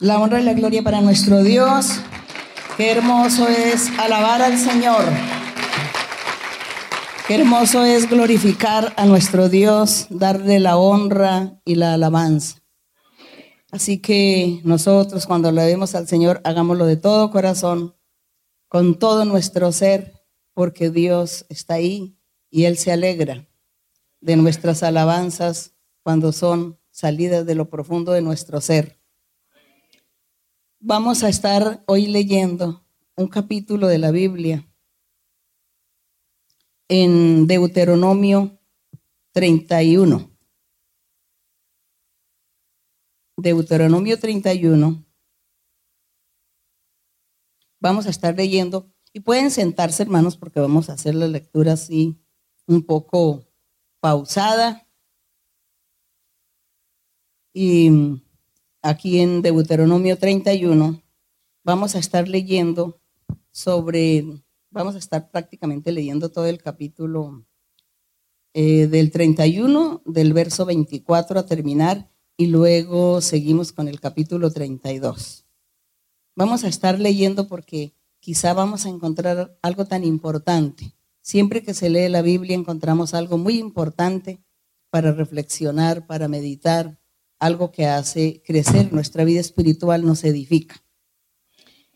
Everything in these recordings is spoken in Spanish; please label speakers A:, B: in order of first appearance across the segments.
A: La honra y la gloria para nuestro Dios. Qué hermoso es alabar al Señor. Qué hermoso es glorificar a nuestro Dios, darle la honra y la alabanza. Así que nosotros cuando le demos al Señor, hagámoslo de todo corazón, con todo nuestro ser, porque Dios está ahí y Él se alegra de nuestras alabanzas cuando son salidas de lo profundo de nuestro ser. Vamos a estar hoy leyendo un capítulo de la Biblia en Deuteronomio 31. Deuteronomio 31. Vamos a estar leyendo y pueden sentarse hermanos porque vamos a hacer la lectura así un poco pausada. Y aquí en Deuteronomio 31 vamos a estar leyendo sobre, vamos a estar prácticamente leyendo todo el capítulo eh, del 31, del verso 24 a terminar, y luego seguimos con el capítulo 32. Vamos a estar leyendo porque quizá vamos a encontrar algo tan importante. Siempre que se lee la Biblia encontramos algo muy importante para reflexionar, para meditar, algo que hace crecer nuestra vida espiritual, nos edifica.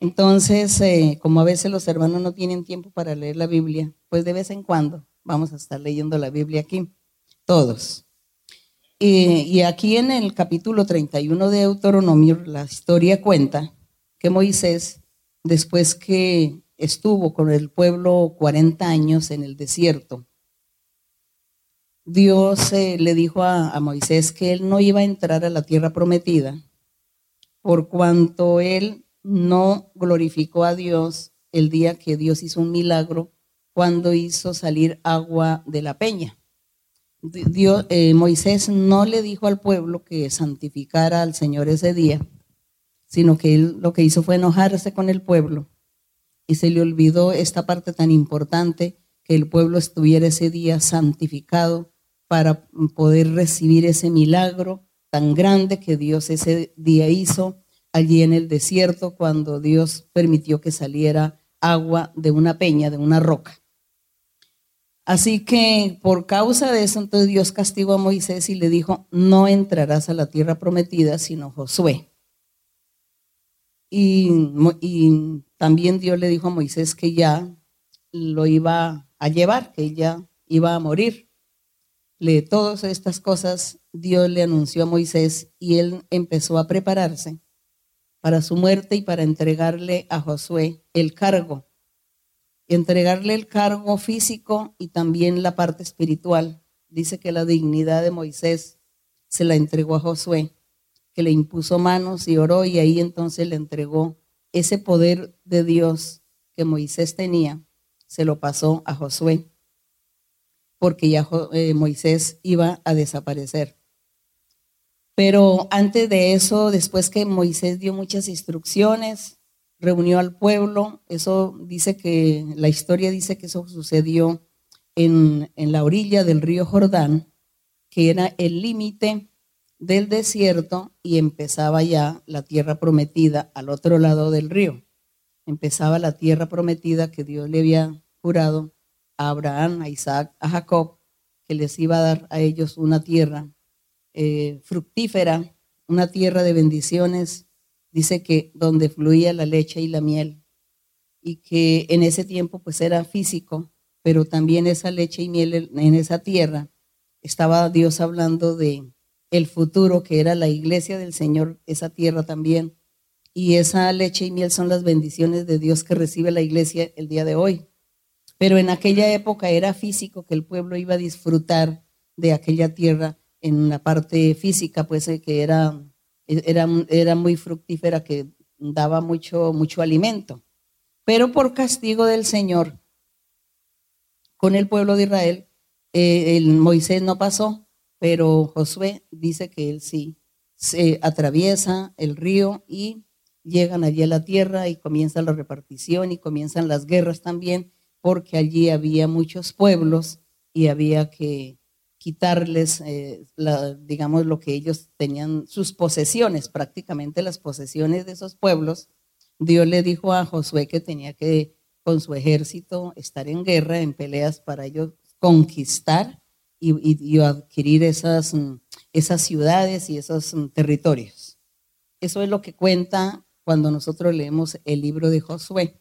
A: Entonces, eh, como a veces los hermanos no tienen tiempo para leer la Biblia, pues de vez en cuando vamos a estar leyendo la Biblia aquí, todos. y aquí en el capítulo 31 de Deuteronomio, la historia cuenta que Moisés, después que estuvo con el pueblo 40 años en el desierto, Dios eh, le dijo a, Moisés que él no iba a entrar a la tierra prometida por cuanto él no glorificó a Dios el día que Dios hizo un milagro cuando hizo salir agua de la peña. Dios, eh, Moisés no le dijo al pueblo que santificara al Señor ese día, sino que él lo que hizo fue enojarse con el pueblo y se le olvidó esta parte tan importante que el pueblo estuviera ese día santificado para poder recibir ese milagro tan grande que Dios ese día hizo allí en el desierto cuando Dios permitió que saliera agua de una peña, de una roca. Así que por causa de eso, entonces Dios castigó a Moisés y le dijo, no entrarás a la tierra prometida, sino Josué. Y, y también Dios le dijo a Moisés que ya lo iba a llevar, que ya iba a morir todas estas cosas Dios le anunció a Moisés y él empezó a prepararse para su muerte y para entregarle a Josué el cargo. Entregarle el cargo físico y también la parte espiritual. Dice que la dignidad de Moisés se la entregó a Josué, que le impuso manos y oró y ahí entonces le entregó ese poder de Dios que Moisés tenía, se lo pasó a Josué porque ya eh, Moisés iba a desaparecer. Pero antes de eso, después que Moisés dio muchas instrucciones, reunió al pueblo, eso dice que, la historia dice que eso sucedió en, en la orilla del río Jordán, que era el límite del desierto y empezaba ya la tierra prometida al otro lado del río. Empezaba la tierra prometida que Dios le había jurado a Abraham, a Isaac, a Jacob, que les iba a dar a ellos una tierra eh, fructífera, una tierra de bendiciones, dice que donde fluía la leche y la miel, y que en ese tiempo pues era físico, pero también esa leche y miel en esa tierra, estaba Dios hablando de el futuro que era la iglesia del Señor, esa tierra también, y esa leche y miel son las bendiciones de Dios que recibe la iglesia el día de hoy. Pero en aquella época era físico que el pueblo iba a disfrutar de aquella tierra en la parte física, pues eh, que era, era, era muy fructífera, que daba mucho, mucho alimento. Pero por castigo del Señor, con el pueblo de Israel, eh, el Moisés no pasó, pero Josué dice que él sí se atraviesa el río y llegan allí a la tierra y comienza la repartición y comienzan las guerras también porque allí había muchos pueblos y había que, quitarles, eh, digamos, lo que ellos tenían, sus posesiones, prácticamente las posesiones de esos pueblos. Dios le dijo a Josué que tenía que, con su ejército, estar en guerra, en peleas para ellos conquistar y, adquirir esas, mm, esas ciudades y esos mm, territorios. Eso es lo que cuenta cuando nosotros leemos el libro de Josué.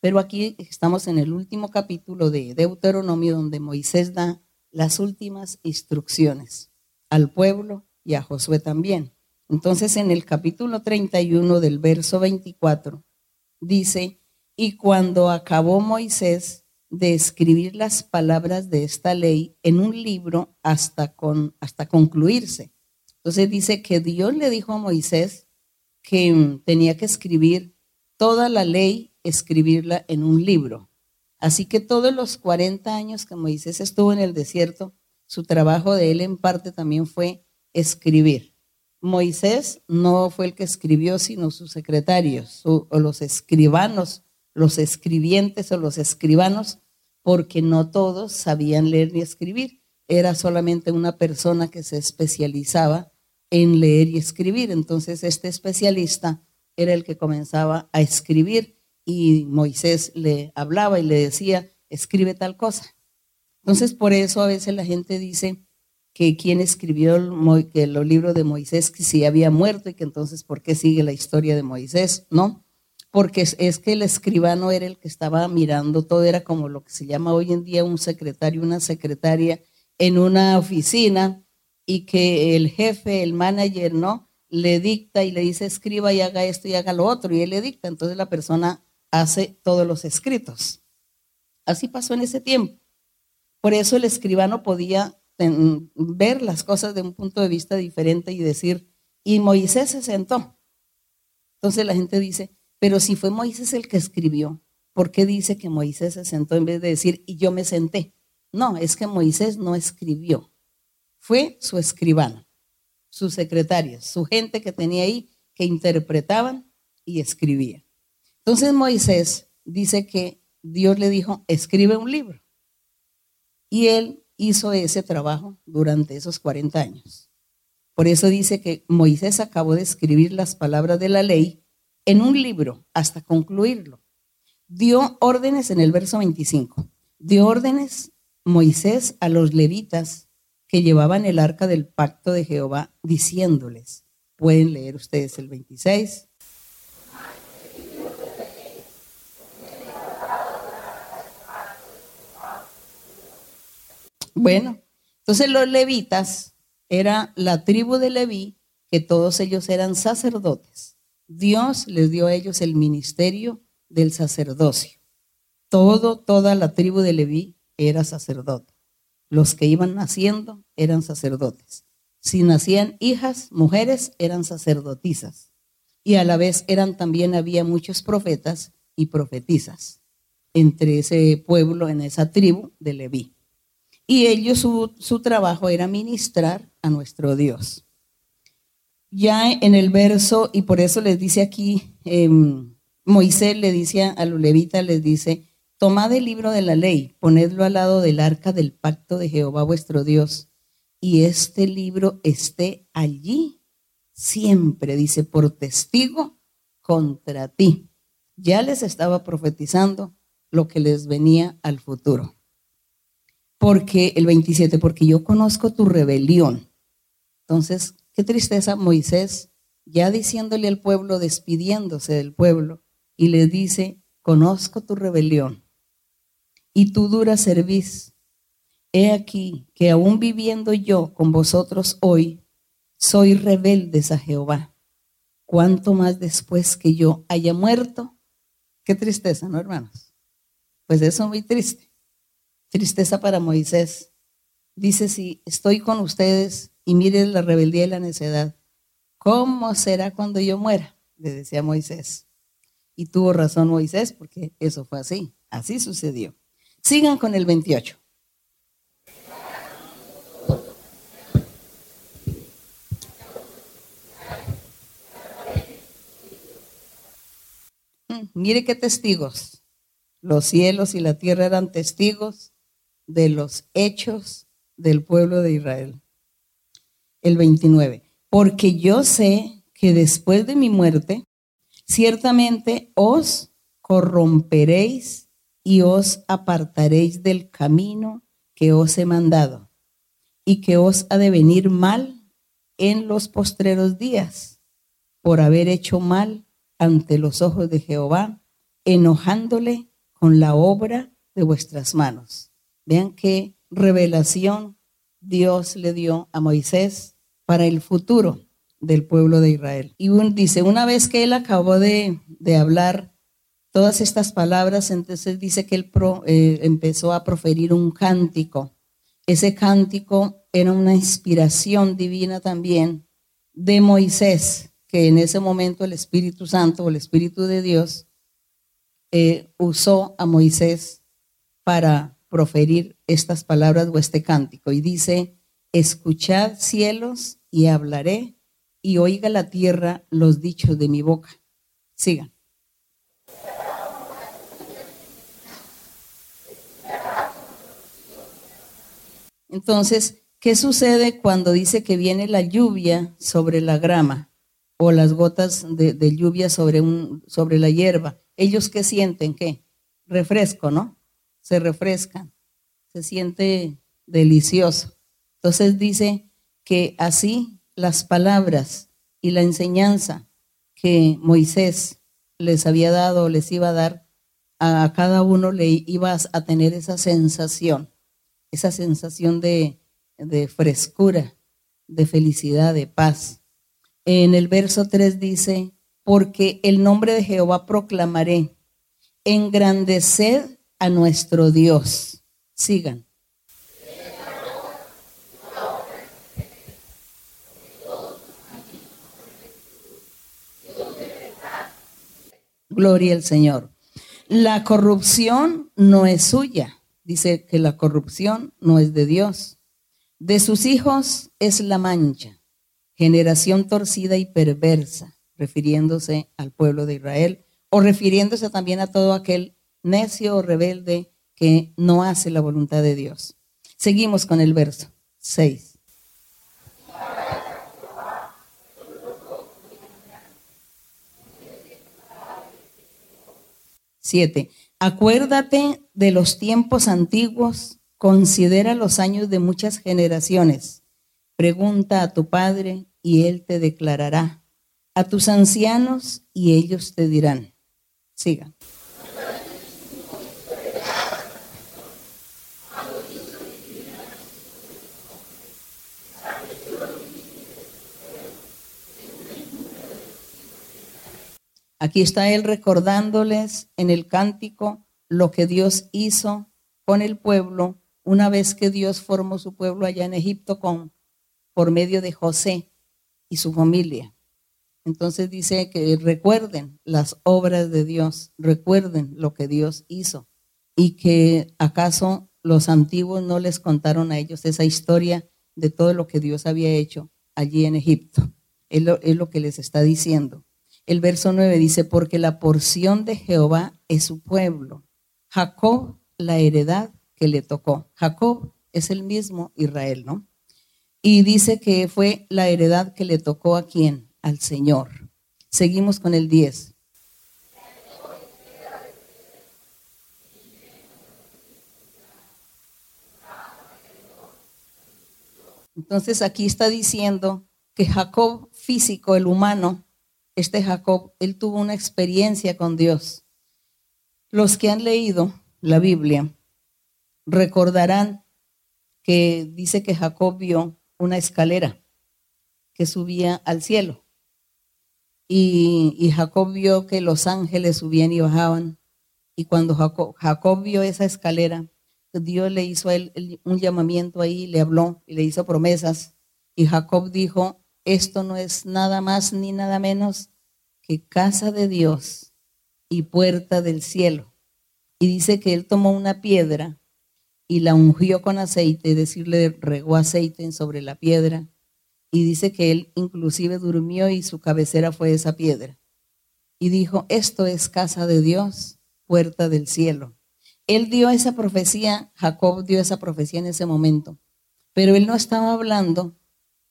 A: Pero aquí estamos en el último capítulo de Deuteronomio donde Moisés da las últimas instrucciones al pueblo y a Josué también. Entonces en el capítulo 31 del verso 24 dice, y cuando acabó Moisés de escribir las palabras de esta ley en un libro hasta, con, hasta concluirse. Entonces dice que Dios le dijo a Moisés que tenía que escribir toda la ley, escribirla en un libro. Así que todos los 40 años que Moisés estuvo en el desierto, su trabajo de él en parte también fue escribir. Moisés no fue el que escribió, sino sus secretarios o los escribanos, los escribientes o los escribanos, porque no todos sabían leer ni escribir. Era solamente una persona que se especializaba en leer y escribir. Entonces este especialista era el que comenzaba a escribir y Moisés le hablaba y le decía, escribe tal cosa. Entonces, por eso a veces la gente dice que quien escribió el, que los libros de Moisés, que si había muerto y que entonces, ¿por qué sigue la historia de Moisés? No, porque es, es, que el escribano era el que estaba mirando todo, era como lo que se llama hoy en día un secretario, una secretaria en una oficina y que el jefe, el manager, ¿no? Le dicta y le dice, escriba y haga esto y haga lo otro, y él le dicta. Entonces la persona hace todos los escritos. Así pasó en ese tiempo. Por eso el escribano podía ver las cosas de un punto de vista diferente y decir, y Moisés se sentó. Entonces la gente dice, pero si fue Moisés el que escribió, ¿por qué dice que Moisés se sentó en vez de decir, y yo me senté? No, es que Moisés no escribió. Fue su escribano, sus secretarios, su gente que tenía ahí que interpretaban y escribían. Entonces Moisés dice que Dios le dijo, escribe un libro. Y él hizo ese trabajo durante esos 40 años. Por eso dice que Moisés acabó de escribir las palabras de la ley en un libro hasta concluirlo. Dio órdenes en el verso 25. Dio órdenes Moisés a los levitas que llevaban el arca del pacto de Jehová, diciéndoles, pueden leer ustedes el 26, Bueno, entonces los levitas era la tribu de Leví, que todos ellos eran sacerdotes. Dios les dio a ellos el ministerio del sacerdocio. Todo, toda la tribu de Leví era sacerdote. Los que iban naciendo eran sacerdotes. Si nacían hijas, mujeres, eran sacerdotisas. Y a la vez eran también, había muchos profetas y profetisas entre ese pueblo, en esa tribu de Leví y ellos su, trabajo era ministrar a nuestro Dios. Ya en el verso, y por eso les dice aquí, em, Moisés le dice a los levitas, les dice, tomad el libro de la ley, ponedlo al lado del arca del pacto de Jehová vuestro Dios, y este libro esté allí siempre, dice, por testigo contra ti. Ya les estaba profetizando lo que les venía al futuro porque el 27, porque yo conozco tu rebelión. Entonces, qué tristeza Moisés, ya diciéndole al pueblo, despidiéndose del pueblo, y le dice, conozco tu rebelión y tu dura cerviz. He aquí que aún viviendo yo con vosotros hoy, soy rebeldes a Jehová. ¿Cuánto más después que yo haya muerto? Qué tristeza, ¿no, hermanos? Pues eso es muy triste. Tristeza para Moisés. Dice, si estoy con ustedes y miren la rebeldía y la necedad, ¿cómo será cuando yo muera? Le decía Moisés. Y tuvo razón Moisés porque eso fue así. Así sucedió. Sigan con el 28. Mm, mire qué testigos. Los cielos y la tierra eran testigos de los hechos del pueblo de Israel. El 29. Porque yo sé que después de mi muerte, ciertamente os corromperéis y os apartaréis del camino que os he mandado, y que os ha de venir mal en los postreros días, por haber hecho mal ante los ojos de Jehová, enojándole con la obra de vuestras manos. Vean qué revelación Dios le dio a Moisés para el futuro del pueblo de Israel. Y dice, una vez que él acabó de, hablar todas estas palabras, entonces dice que él eh, empezó a proferir un cántico. Ese cántico era una inspiración divina también de Moisés, que en ese momento el Espíritu Santo o el Espíritu de Dios eh, usó a Moisés para proferir estas palabras o este cántico. Y dice, escuchad cielos y hablaré, y oiga la tierra los dichos de mi boca. Sigan. Entonces, ¿qué sucede cuando dice que viene la lluvia sobre la grama o las gotas de, lluvia sobre, un, sobre la hierba? ¿Ellos qué sienten? ¿Qué? Refresco, ¿no? Se refrescan, se siente delicioso. Entonces dice que así las palabras y la enseñanza que Moisés les había dado, les iba a dar, a cada uno le ibas a tener esa sensación esa sensación de, de frescura, de felicidad, de paz. En el verso 3 dice, porque el nombre de Jehová proclamaré, engrandeced a nuestro Dios. Sigan. Gloria al Señor. La corrupción no es suya dice que la corrupción no es de Dios. De sus hijos es la mancha, generación torcida y perversa, refiriéndose al pueblo de Israel o refiriéndose también a todo aquel necio o rebelde que no hace la voluntad de Dios. Seguimos con el verso 6. Siete. Acuérdate de los tiempos antiguos, considera los años de muchas generaciones. Pregunta a tu padre y él te declarará. A tus ancianos y ellos te dirán. Siga. Aquí está él recordándoles en el cántico lo que Dios hizo con el pueblo una vez que Dios formó su pueblo allá en Egipto con por medio de José y su familia. Entonces dice que recuerden las obras de Dios, recuerden lo que Dios hizo y que acaso los antiguos no les contaron a ellos esa historia de todo lo que Dios había hecho allí en Egipto. Es lo, es lo que les está diciendo. El verso 9 dice, porque la porción de Jehová es su pueblo. Jacob, la heredad que le tocó. Jacob es el mismo Israel, ¿no? Y dice que fue la heredad que le tocó a quién? Al Señor. Seguimos con el 10. Entonces aquí está diciendo que Jacob físico, el humano, este Jacob, él tuvo una experiencia con Dios. Los que han leído la Biblia recordarán que dice que Jacob vio una escalera que subía al cielo. Y, Jacob vio que los ángeles subían y bajaban. Y cuando Jacob, Jacob, vio esa escalera, Dios le hizo a él un llamamiento ahí, le habló y le hizo promesas. Y Jacob dijo, esto no es nada más ni nada menos que casa de Dios y puerta del cielo. Y dice que él tomó una piedra y la ungió con aceite, es decir, le regó aceite sobre la piedra. Y dice que él inclusive durmió y su cabecera fue esa piedra. Y dijo, esto es casa de Dios, puerta del cielo. Él dio esa profecía, Jacob dio esa profecía en ese momento, Pero él no estaba hablando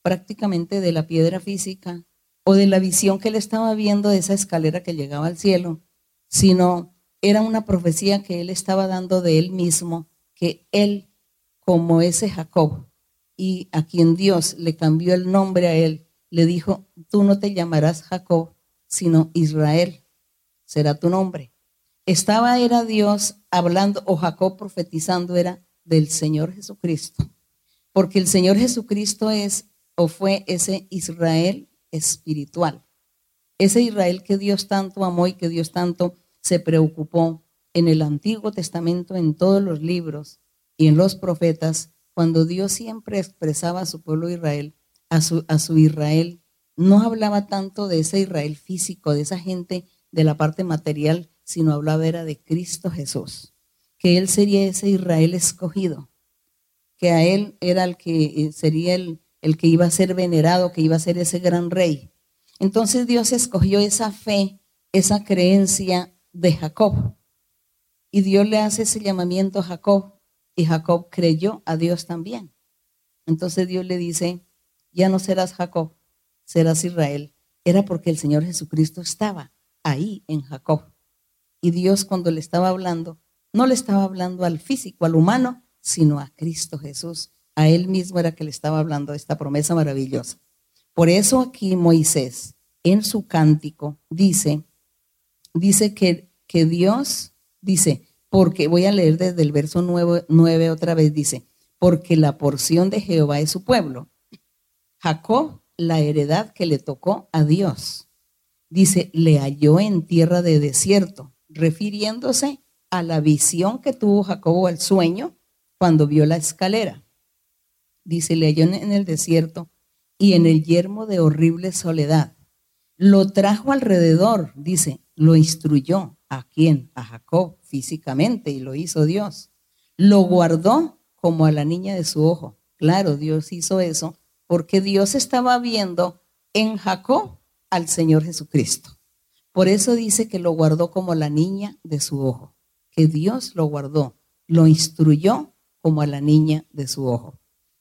A: prácticamente de la piedra física o de la visión que él estaba viendo de esa escalera que llegaba al cielo, sino era una profecía que él estaba dando de él mismo, que él, como ese Jacob, y a quien Dios le cambió el nombre a él, le dijo, tú no te llamarás Jacob, sino Israel, será tu nombre. Estaba, era Dios hablando, o Jacob profetizando, era del Señor Jesucristo, porque el Señor Jesucristo es o fue ese Israel espiritual, ese Israel que Dios tanto amó y que Dios tanto se preocupó en el Antiguo Testamento, en todos los libros y en los profetas, cuando Dios siempre expresaba a su pueblo Israel, a su, Israel, no hablaba tanto de ese Israel físico, de esa gente de la parte material, sino hablaba era de Cristo Jesús, que Él sería ese Israel escogido, que a Él era el que eh, sería el, el que iba a ser venerado, que iba a ser ese gran rey. Entonces Dios escogió esa fe, esa creencia de Jacob. Y Dios le hace ese llamamiento a Jacob y Jacob creyó a Dios también. Entonces Dios le dice, ya no serás Jacob, serás Israel. Era porque el Señor Jesucristo estaba ahí en Jacob. Y Dios cuando le estaba hablando, no le estaba hablando al físico, al humano, sino a Cristo Jesús. A él mismo era que le estaba hablando esta promesa maravillosa. Por eso aquí Moisés, en su cántico, dice, dice que que Dios dice, porque voy a leer desde el verso 9, otra vez, dice, porque la porción de Jehová es su pueblo. Jacob, la heredad que le tocó a Dios. Dice, le halló en tierra de desierto, refiriéndose a la visión que tuvo Jacob al sueño cuando vio la escalera. Dice, le halló en el desierto y en el yermo de horrible soledad. Lo trajo alrededor, dice, lo instruyó, ¿A quién? A Jacob físicamente y lo hizo Dios. Lo guardó como a la niña de su ojo. Claro, Dios hizo eso porque Dios estaba viendo en Jacob al Señor Jesucristo. Por eso dice que lo guardó como la niña de su ojo, que Dios lo guardó, lo instruyó como a la niña de su ojo.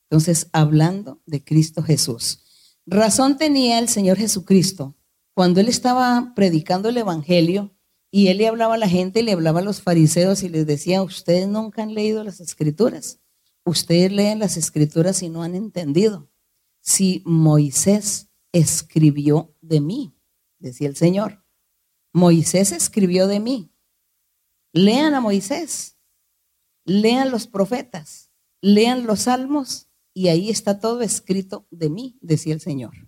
A: Entonces, hablando de Cristo Jesús. Razón tenía el Señor Jesucristo cuando él estaba predicando el Evangelio y él le hablaba a la gente, le hablaba a los fariseos y les decía, ustedes nunca han leído las escrituras. Ustedes leen las escrituras y no han entendido. Si Moisés escribió de mí, decía el Señor. Moisés escribió de mí. Lean a Moisés, lean los profetas, lean los salmos y ahí está todo escrito de mí, decía el Señor.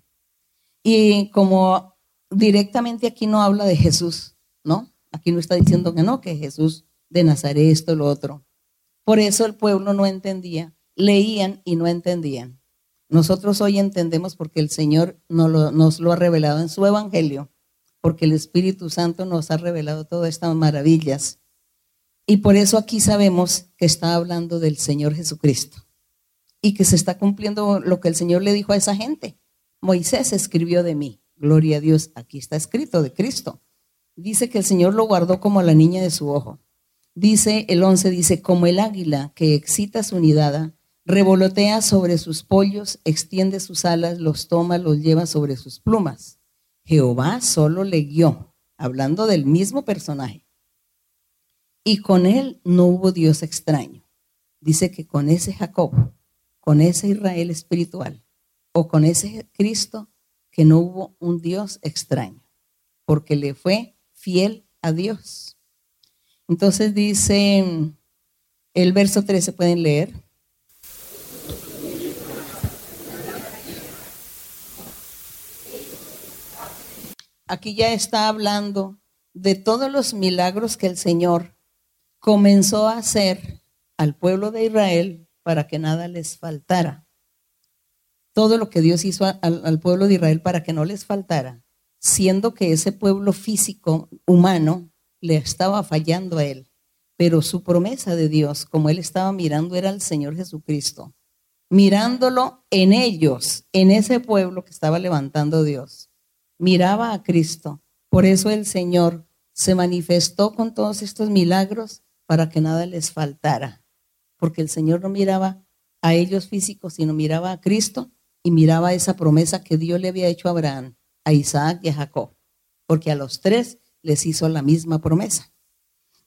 A: Y como directamente aquí no habla de Jesús, ¿no? Aquí no está diciendo que no, que Jesús de Nazaret, esto, lo otro. Por eso el pueblo no entendía, leían y no entendían. Nosotros hoy entendemos porque el Señor nos lo, nos lo ha revelado en su Evangelio, porque el Espíritu Santo nos ha revelado todas estas maravillas. Y por eso aquí sabemos que está hablando del Señor Jesucristo y que se está cumpliendo lo que el Señor le dijo a esa gente. Moisés escribió de mí. Gloria a Dios, aquí está escrito de Cristo. Dice que el Señor lo guardó como la niña de su ojo. Dice el 11, dice, como el águila que excita su nidada, revolotea sobre sus pollos, extiende sus alas, los toma, los lleva sobre sus plumas. Jehová solo le guió, hablando del mismo personaje. Y con él no hubo Dios extraño. Dice que con ese Jacob, con ese Israel espiritual, o con ese Cristo, que no hubo un Dios extraño, porque le fue fiel a Dios. Entonces dice el verso 13, pueden leer. Aquí ya está hablando de todos los milagros que el Señor comenzó a hacer al pueblo de Israel para que nada les faltara. Todo lo que Dios hizo al, al pueblo de Israel para que no les faltara siendo que ese pueblo físico humano le estaba fallando a él. Pero su promesa de Dios, como él estaba mirando, era el Señor Jesucristo. Mirándolo en ellos, en ese pueblo que estaba levantando Dios. Miraba a Cristo. Por eso el Señor se manifestó con todos estos milagros para que nada les faltara. Porque el Señor no miraba a ellos físicos, sino miraba a Cristo y miraba esa promesa que Dios le había hecho a Abraham, a Isaac y a Jacob, porque a los tres les hizo la misma promesa.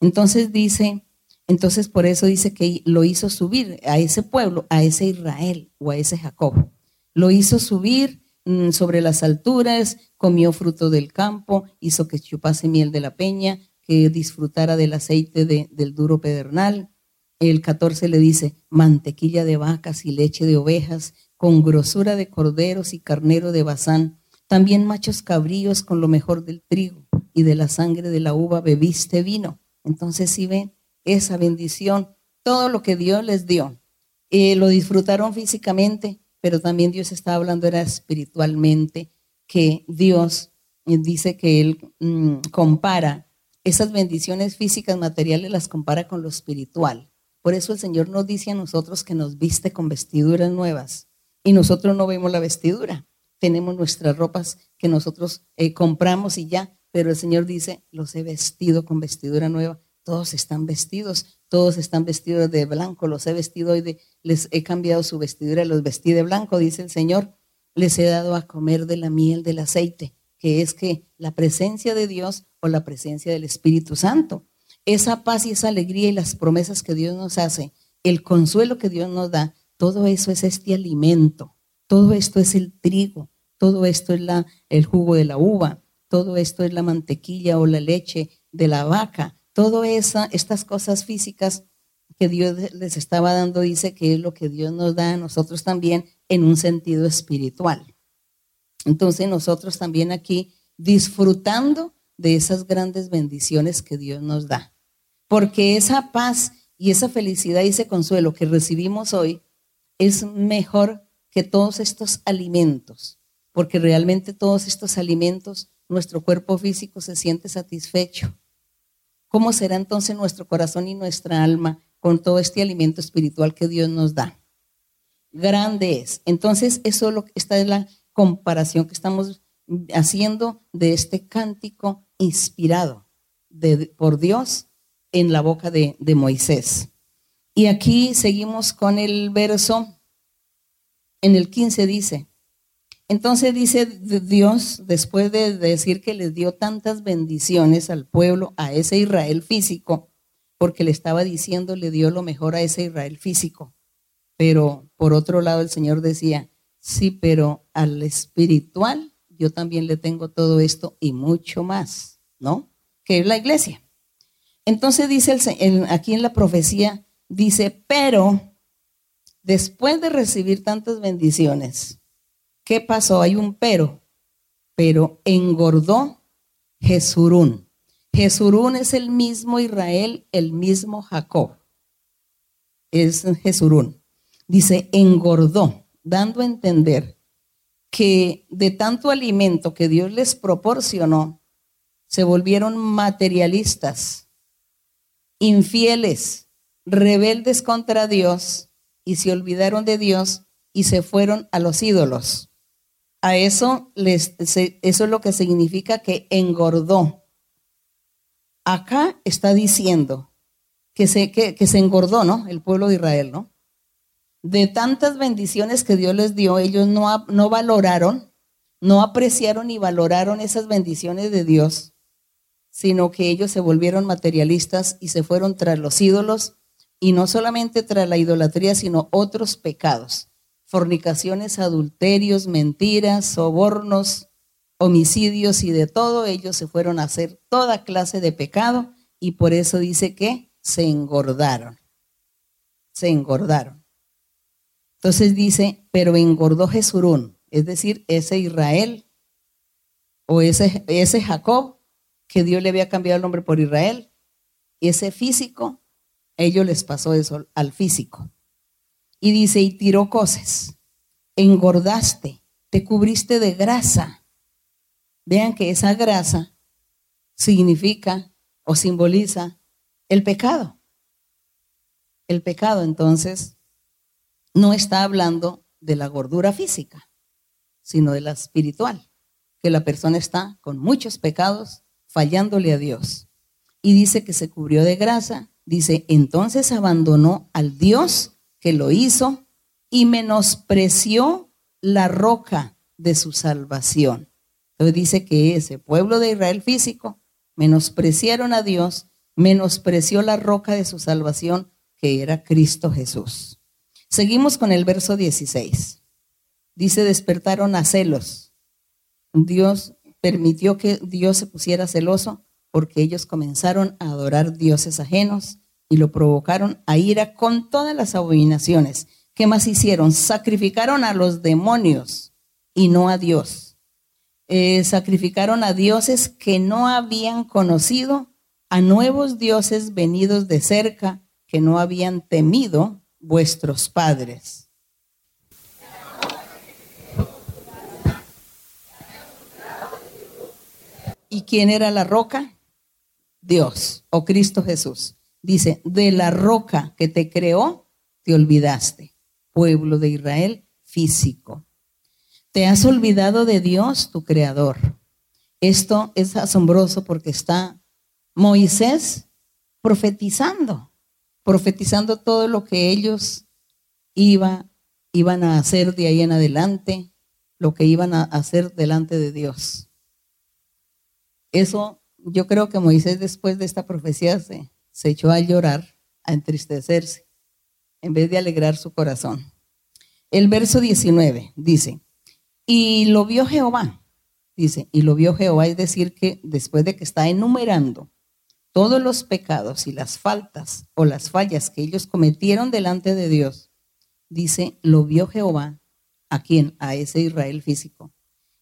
A: Entonces dice, entonces por eso dice que lo hizo subir a ese pueblo, a ese Israel o a ese Jacob. Lo hizo subir mm, sobre las alturas, comió fruto del campo, hizo que chupase miel de la peña, que disfrutara del aceite del duro pedernal. El 14 le dice, mantequilla de vacas y leche de ovejas, con grosura de corderos y carnero de bazán, también machos cabríos con lo mejor del trigo y de la sangre de la uva bebiste vino. Entonces si ven esa bendición, todo lo que Dios les dio. Eh, lo disfrutaron físicamente, pero también Dios estaba hablando era espiritualmente, que Dios eh, dice que Él mm, compara esas bendiciones físicas, materiales, las compara con lo espiritual. Por eso el Señor nos dice a nosotros que nos viste con vestiduras nuevas y nosotros no vemos la vestidura. Tenemos nuestras ropas que nosotros eh, compramos y ya, pero el Señor dice, los he vestido con vestidura nueva. Todos están vestidos, todos están vestidos de blanco, los he vestido hoy de, les he cambiado su vestidura, los vestí de blanco, dice el Señor. Les he dado a comer de la miel del aceite, que es que la presencia de Dios o la presencia del Espíritu Santo. Esa paz y esa alegría y las promesas que Dios nos hace, el consuelo que Dios nos da, todo eso es este alimento, todo esto es el trigo, todo esto es la, el jugo de la uva, todo esto es la mantequilla o la leche de la vaca, todo esa, estas cosas físicas que Dios les estaba dando, dice que es lo que Dios nos da a nosotros también en un sentido espiritual. Entonces nosotros también aquí disfrutando de esas grandes bendiciones que Dios nos da. Porque esa paz y esa felicidad y ese consuelo que recibimos hoy es mejor que todos estos alimentos, porque realmente todos estos alimentos, nuestro cuerpo físico se siente satisfecho. ¿Cómo será entonces nuestro corazón y nuestra alma con todo este alimento espiritual que Dios nos da? Grande es. Entonces, eso es lo esta es la comparación que estamos haciendo de este cántico inspirado por Dios en la boca de, de Moisés. Y aquí seguimos con el verso, en el 15 dice, entonces dice Dios, después de decir que les dio tantas bendiciones al pueblo, a ese Israel físico, porque le estaba diciendo, le dio lo mejor a ese Israel físico. Pero por otro lado el Señor decía, sí, pero al espiritual yo también le tengo todo esto y mucho más, ¿no? Que es la iglesia. Entonces dice aquí en la profecía, dice, pero después de recibir tantas bendiciones, ¿qué pasó? Hay un pero, pero engordó Jesurún. Jesurún es el mismo Israel, el mismo Jacob. Es Jesurún. Dice, engordó, dando a entender que de tanto alimento que Dios les proporcionó, se volvieron materialistas, infieles, rebeldes contra Dios y se olvidaron de Dios y se fueron a los ídolos. A eso, les, eso es lo que significa que engordó. Acá está diciendo que se, que, que se engordó, ¿no? El pueblo de Israel, ¿no? De tantas bendiciones que Dios les dio, ellos no, valoraron, no apreciaron y valoraron esas bendiciones de Dios, sino que ellos se volvieron materialistas y se fueron tras los ídolos, y no solamente tras la idolatría, sino otros pecados, fornicaciones, adulterios, mentiras, sobornos, homicidios y de todo, ellos se fueron a hacer toda clase de pecado y por eso dice que se engordaron, se engordaron. Entonces dice, pero engordó Jesurún, es decir, ese Israel o ese, ese Jacob que Dios le había cambiado el nombre por Israel, ese físico, ellos les pasó eso al físico. Y dice, y tiró cosas, engordaste, te cubriste de grasa. Vean que esa grasa significa o simboliza el pecado. El pecado, entonces, no está hablando de la gordura física, sino de la espiritual, que la persona está con muchos pecados fallándole a Dios. Y dice que se cubrió de grasa, dice, entonces abandonó al Dios que lo hizo y menospreció la roca de su salvación. Entonces dice que ese pueblo de Israel físico menospreciaron a Dios, menospreció la roca de su salvación, que era Cristo Jesús. Seguimos con el verso 16. Dice, despertaron a celos. Dios permitió que Dios se pusiera celoso porque ellos comenzaron a adorar dioses ajenos y lo provocaron a ira con todas las abominaciones. ¿Qué más hicieron? Sacrificaron a los demonios y no a Dios. Eh, sacrificaron a dioses que no habían conocido, a nuevos dioses venidos de cerca que no habían temido vuestros padres. ¿Y quién era la roca? Dios o Cristo Jesús. Dice, de la roca que te creó, te olvidaste, pueblo de Israel físico. Te has olvidado de Dios, tu creador. Esto es asombroso porque está Moisés profetizando, profetizando todo lo que ellos iba, iban a hacer de ahí en adelante, lo que iban a hacer delante de Dios. Eso, yo creo que Moisés después de esta profecía se, se echó a llorar, a entristecerse, en vez de alegrar su corazón. El verso 19 dice, y lo vio Jehová, dice, y lo vio Jehová, es decir, que después de que está enumerando todos los pecados y las faltas o las fallas que ellos cometieron delante de Dios, dice, lo vio Jehová, a quien, a ese Israel físico,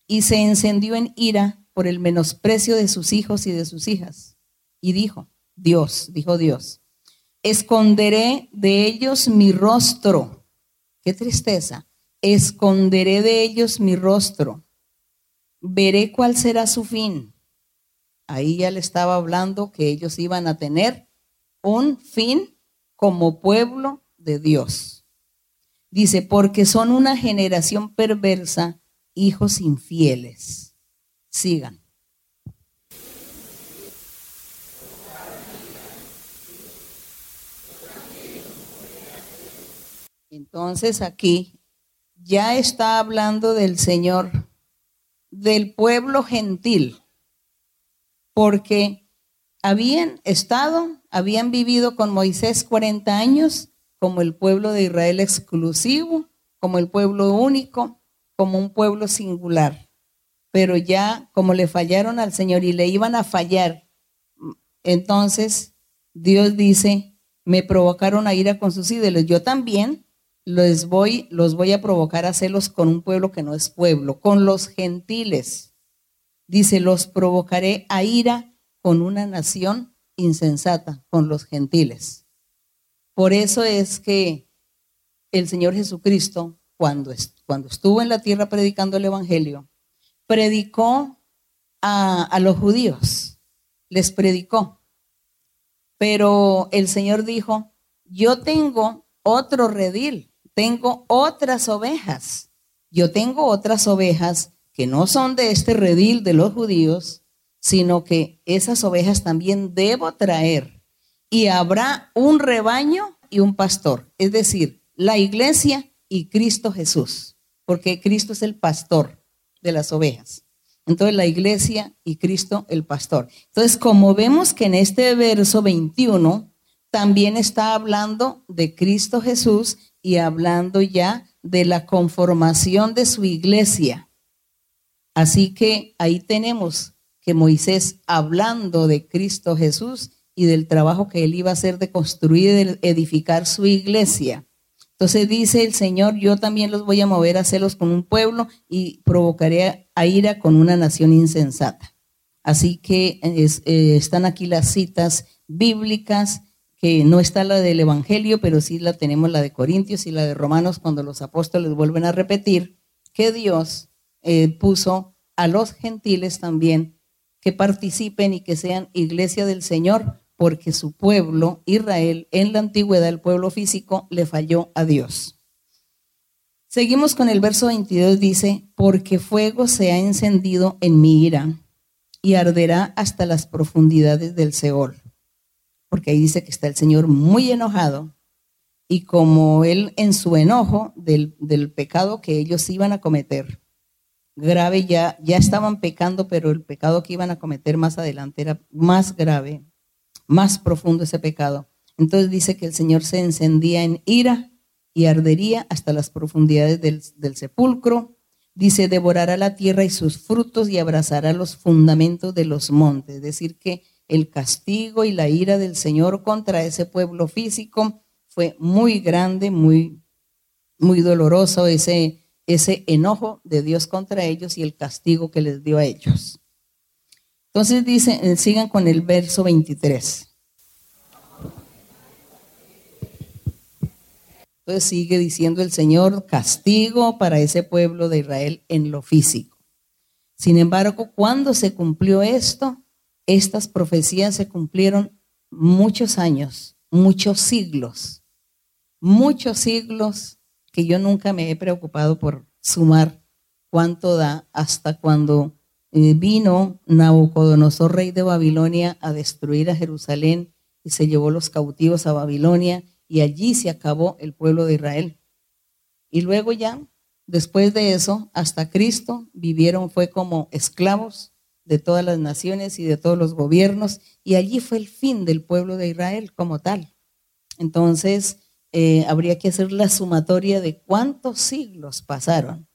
A: y se encendió en ira por el menosprecio de sus hijos y de sus hijas. Y dijo, Dios, dijo Dios, esconderé de ellos mi rostro. Qué tristeza. Esconderé de ellos mi rostro. Veré cuál será su fin. Ahí ya le estaba hablando que ellos iban a tener un fin como pueblo de Dios. Dice, porque son una generación perversa, hijos infieles sigan. Entonces aquí ya está hablando del Señor, del pueblo gentil, porque habían estado, habían vivido con Moisés 40 años como el pueblo de Israel exclusivo, como el pueblo único, como un pueblo singular pero ya como le fallaron al Señor y le iban a fallar, entonces Dios dice, me provocaron a ira con sus ídolos. Yo también los voy, los voy a provocar a celos con un pueblo que no es pueblo, con los gentiles. Dice, los provocaré a ira con una nación insensata, con los gentiles. Por eso es que el Señor Jesucristo, cuando, cuando estuvo en la tierra predicando el Evangelio, predicó a, los judíos, les predicó. Pero el Señor dijo, yo tengo otro redil, tengo otras ovejas. Yo tengo otras ovejas que no son de este redil de los judíos, sino que esas ovejas también debo traer. Y habrá un rebaño y un pastor, es decir, la iglesia y Cristo Jesús, porque Cristo es el pastor de las ovejas. Entonces la iglesia y Cristo el pastor. Entonces, como vemos que en este verso 21 también está hablando de Cristo Jesús y hablando ya de la conformación de su iglesia. Así que ahí tenemos que Moisés hablando de Cristo Jesús y del trabajo que él iba a hacer de construir y de edificar su iglesia. Entonces dice el Señor, yo también los voy a mover a celos con un pueblo y provocaré a ira con una nación insensata. Así que eh, están aquí las citas bíblicas, que no está la del Evangelio, pero sí la tenemos la de Corintios y la de Romanos, cuando los apóstoles vuelven a repetir que Dios eh, puso a los gentiles también que participen y que sean iglesia del Señor porque su pueblo, Israel, en la antigüedad, el pueblo físico, le falló a Dios. Seguimos con el verso 22, dice, porque fuego se ha encendido en mi ira y arderá hasta las profundidades del Seol. Porque ahí dice que está el Señor muy enojado, y como él en su enojo del, del, pecado que ellos iban a cometer, grave ya, ya estaban pecando, pero el pecado que iban a cometer más adelante era más grave, más profundo ese pecado. Entonces dice que el Señor se encendía en ira y ardería hasta las profundidades del, del sepulcro. Dice, devorará la tierra y sus frutos y abrazará los fundamentos de los montes. Es decir, que el castigo y la ira del Señor contra ese pueblo físico fue muy grande, muy, muy doloroso ese, ese enojo de Dios contra ellos y el castigo que les dio a ellos. Entonces dice, eh, sigan con el verso 23. Entonces sigue diciendo el Señor, castigo para ese pueblo de Israel en lo físico. Sin embargo, cuando se cumplió esto, estas profecías se cumplieron muchos años, muchos siglos muchos siglos que yo nunca me he preocupado por sumar cuánto da hasta cuando eh, vino Nabucodonosor, rey de Babilonia, a destruir a Jerusalén y se llevó los cautivos a Babilonia y allí se acabó el pueblo de Israel. Y luego ya, después de eso, hasta Cristo vivieron, fue como esclavos de todas las naciones y de todos los gobiernos, y allí fue el fin del pueblo de Israel como tal. Entonces, eh, habría que hacer la sumatoria de cuántos siglos pasaron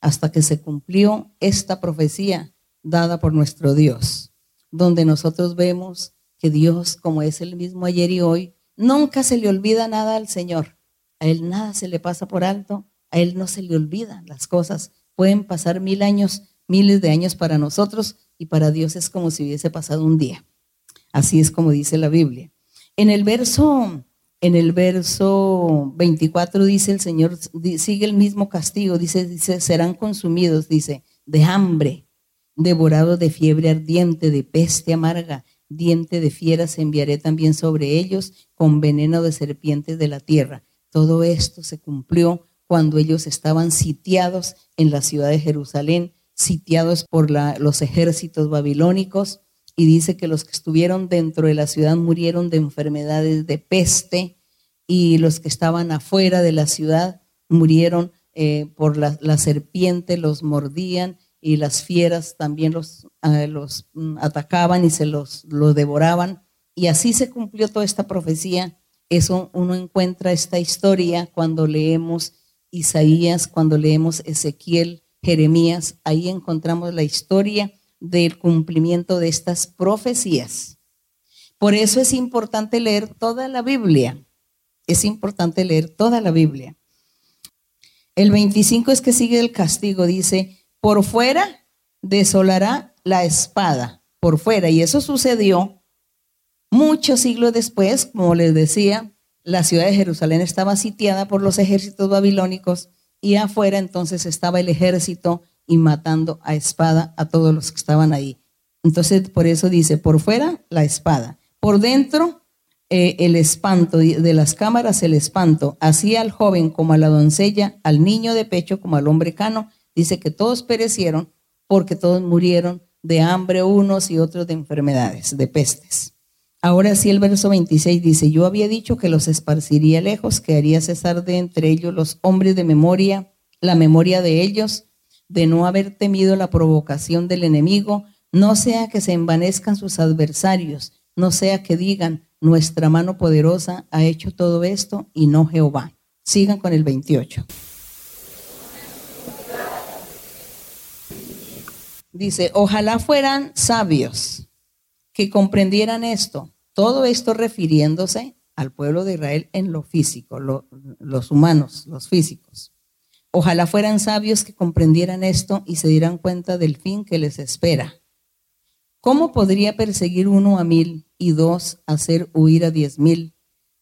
A: hasta que se cumplió esta profecía dada por nuestro Dios, donde nosotros vemos que Dios, como es el mismo ayer y hoy, nunca se le olvida nada al Señor. A Él nada se le pasa por alto, a Él no se le olvidan las cosas. Pueden pasar mil años, miles de años para nosotros y para Dios es como si hubiese pasado un día. Así es como dice la Biblia. En el verso en el verso 24 dice el Señor, sigue el mismo castigo, dice, dice, serán consumidos, dice, de hambre, devorados de fiebre ardiente, de peste amarga, diente de fieras enviaré también sobre ellos, con veneno de serpientes de la tierra. Todo esto se cumplió cuando ellos estaban sitiados en la ciudad de Jerusalén, sitiados por los ejércitos babilónicos y dice que los que estuvieron dentro de la ciudad murieron de enfermedades de peste y los que estaban afuera de la ciudad murieron eh, por la, serpiente, los mordían y las fieras también los, ah, los mm, atacaban y se los, los devoraban. Y así se cumplió toda esta profecía. Eso uno encuentra esta historia cuando leemos Isaías, cuando leemos Ezequiel, Jeremías, ahí encontramos la historia del cumplimiento de estas profecías. Por eso es importante leer toda la Biblia. Es importante leer toda la Biblia. El 25 es que sigue el castigo, dice, por fuera desolará la espada, por fuera. Y eso sucedió muchos siglos después, como les decía, la ciudad de Jerusalén estaba sitiada por los ejércitos babilónicos y afuera entonces estaba el ejército y matando a espada a todos los que estaban ahí. Entonces, por eso dice, por fuera la espada, por dentro eh, el espanto, de las cámaras el espanto, así al joven como a la doncella, al niño de pecho como al hombre cano, dice que todos perecieron porque todos murieron de hambre unos y otros de enfermedades, de pestes. Ahora sí el verso 26 dice, yo había dicho que los esparciría lejos, que haría cesar de entre ellos los hombres de memoria, la memoria de ellos, de no haber temido la provocación del enemigo, no sea que se envanezcan sus adversarios, no sea que digan, nuestra mano poderosa ha hecho todo esto y no Jehová. Sigan con el 28. Dice, ojalá fueran sabios que comprendieran esto, todo esto refiriéndose al pueblo de Israel en lo físico, los humanos, los físicos. Ojalá fueran sabios que comprendieran esto y se dieran cuenta del fin que les espera. ¿Cómo podría perseguir uno a mil y dos hacer huir a diez mil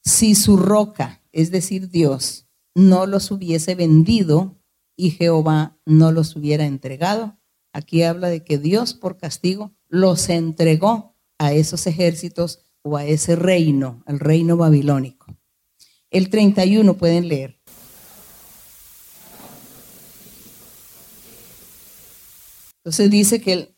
A: si su roca, es decir, Dios, no los hubiese vendido y Jehová no los hubiera entregado? Aquí habla de que Dios por castigo los entregó a esos ejércitos o a ese reino, el reino babilónico. El 31 pueden leer. Entonces dice que el,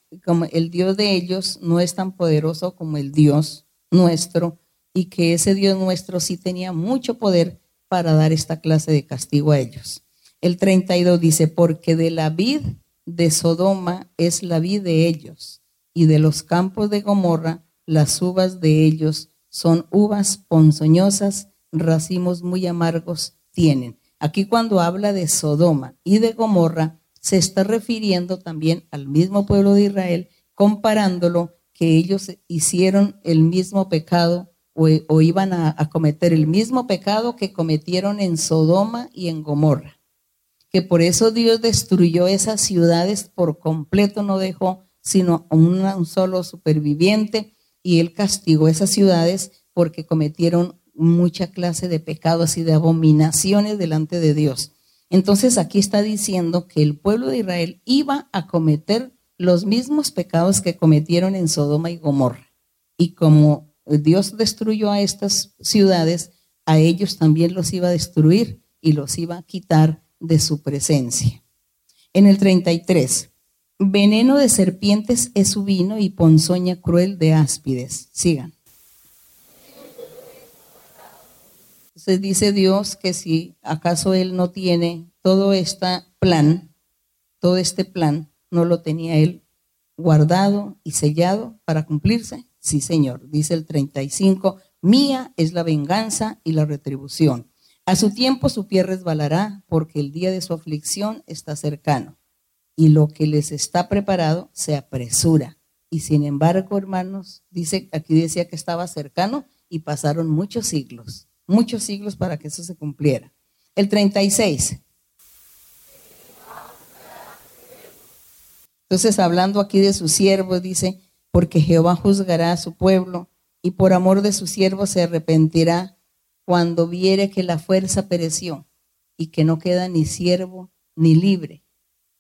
A: el Dios de ellos no es tan poderoso como el Dios nuestro y que ese Dios nuestro sí tenía mucho poder para dar esta clase de castigo a ellos. El 32 dice, porque de la vid de Sodoma es la vid de ellos, y de los campos de Gomorra las uvas de ellos son uvas ponzoñosas, racimos muy amargos tienen. Aquí cuando habla de Sodoma y de Gomorra, se está refiriendo también al mismo pueblo de Israel, comparándolo que ellos hicieron el mismo pecado o, iban a, cometer el mismo pecado que cometieron en Sodoma y en Gomorra. Que por eso Dios destruyó esas ciudades por completo, no dejó sino un solo superviviente y él castigó esas ciudades porque cometieron mucha clase de pecados y de abominaciones delante de Dios. Entonces aquí está diciendo que el pueblo de Israel iba a cometer los mismos pecados que cometieron en Sodoma y Gomorra. Y como Dios destruyó a estas ciudades, a ellos también los iba a destruir y los iba a quitar de su presencia. En el 33, veneno de serpientes es su vino y ponzoña cruel de áspides. Sigan. Entonces dice Dios que si acaso Él no tiene todo este plan, todo este plan, no lo tenía Él guardado y sellado para cumplirse. Sí, Señor, dice el 35, mía es la venganza y la retribución. A su tiempo su pie resbalará, porque el día de su aflicción está cercano, y lo que les está preparado se apresura. Y sin embargo, hermanos, dice, aquí decía que estaba cercano y pasaron muchos siglos muchos siglos para que eso se cumpliera. El 36. Entonces, hablando aquí de su siervo, dice, porque Jehová juzgará a su pueblo y por amor de su siervo se arrepentirá cuando viere que la fuerza pereció y que no queda ni siervo ni libre.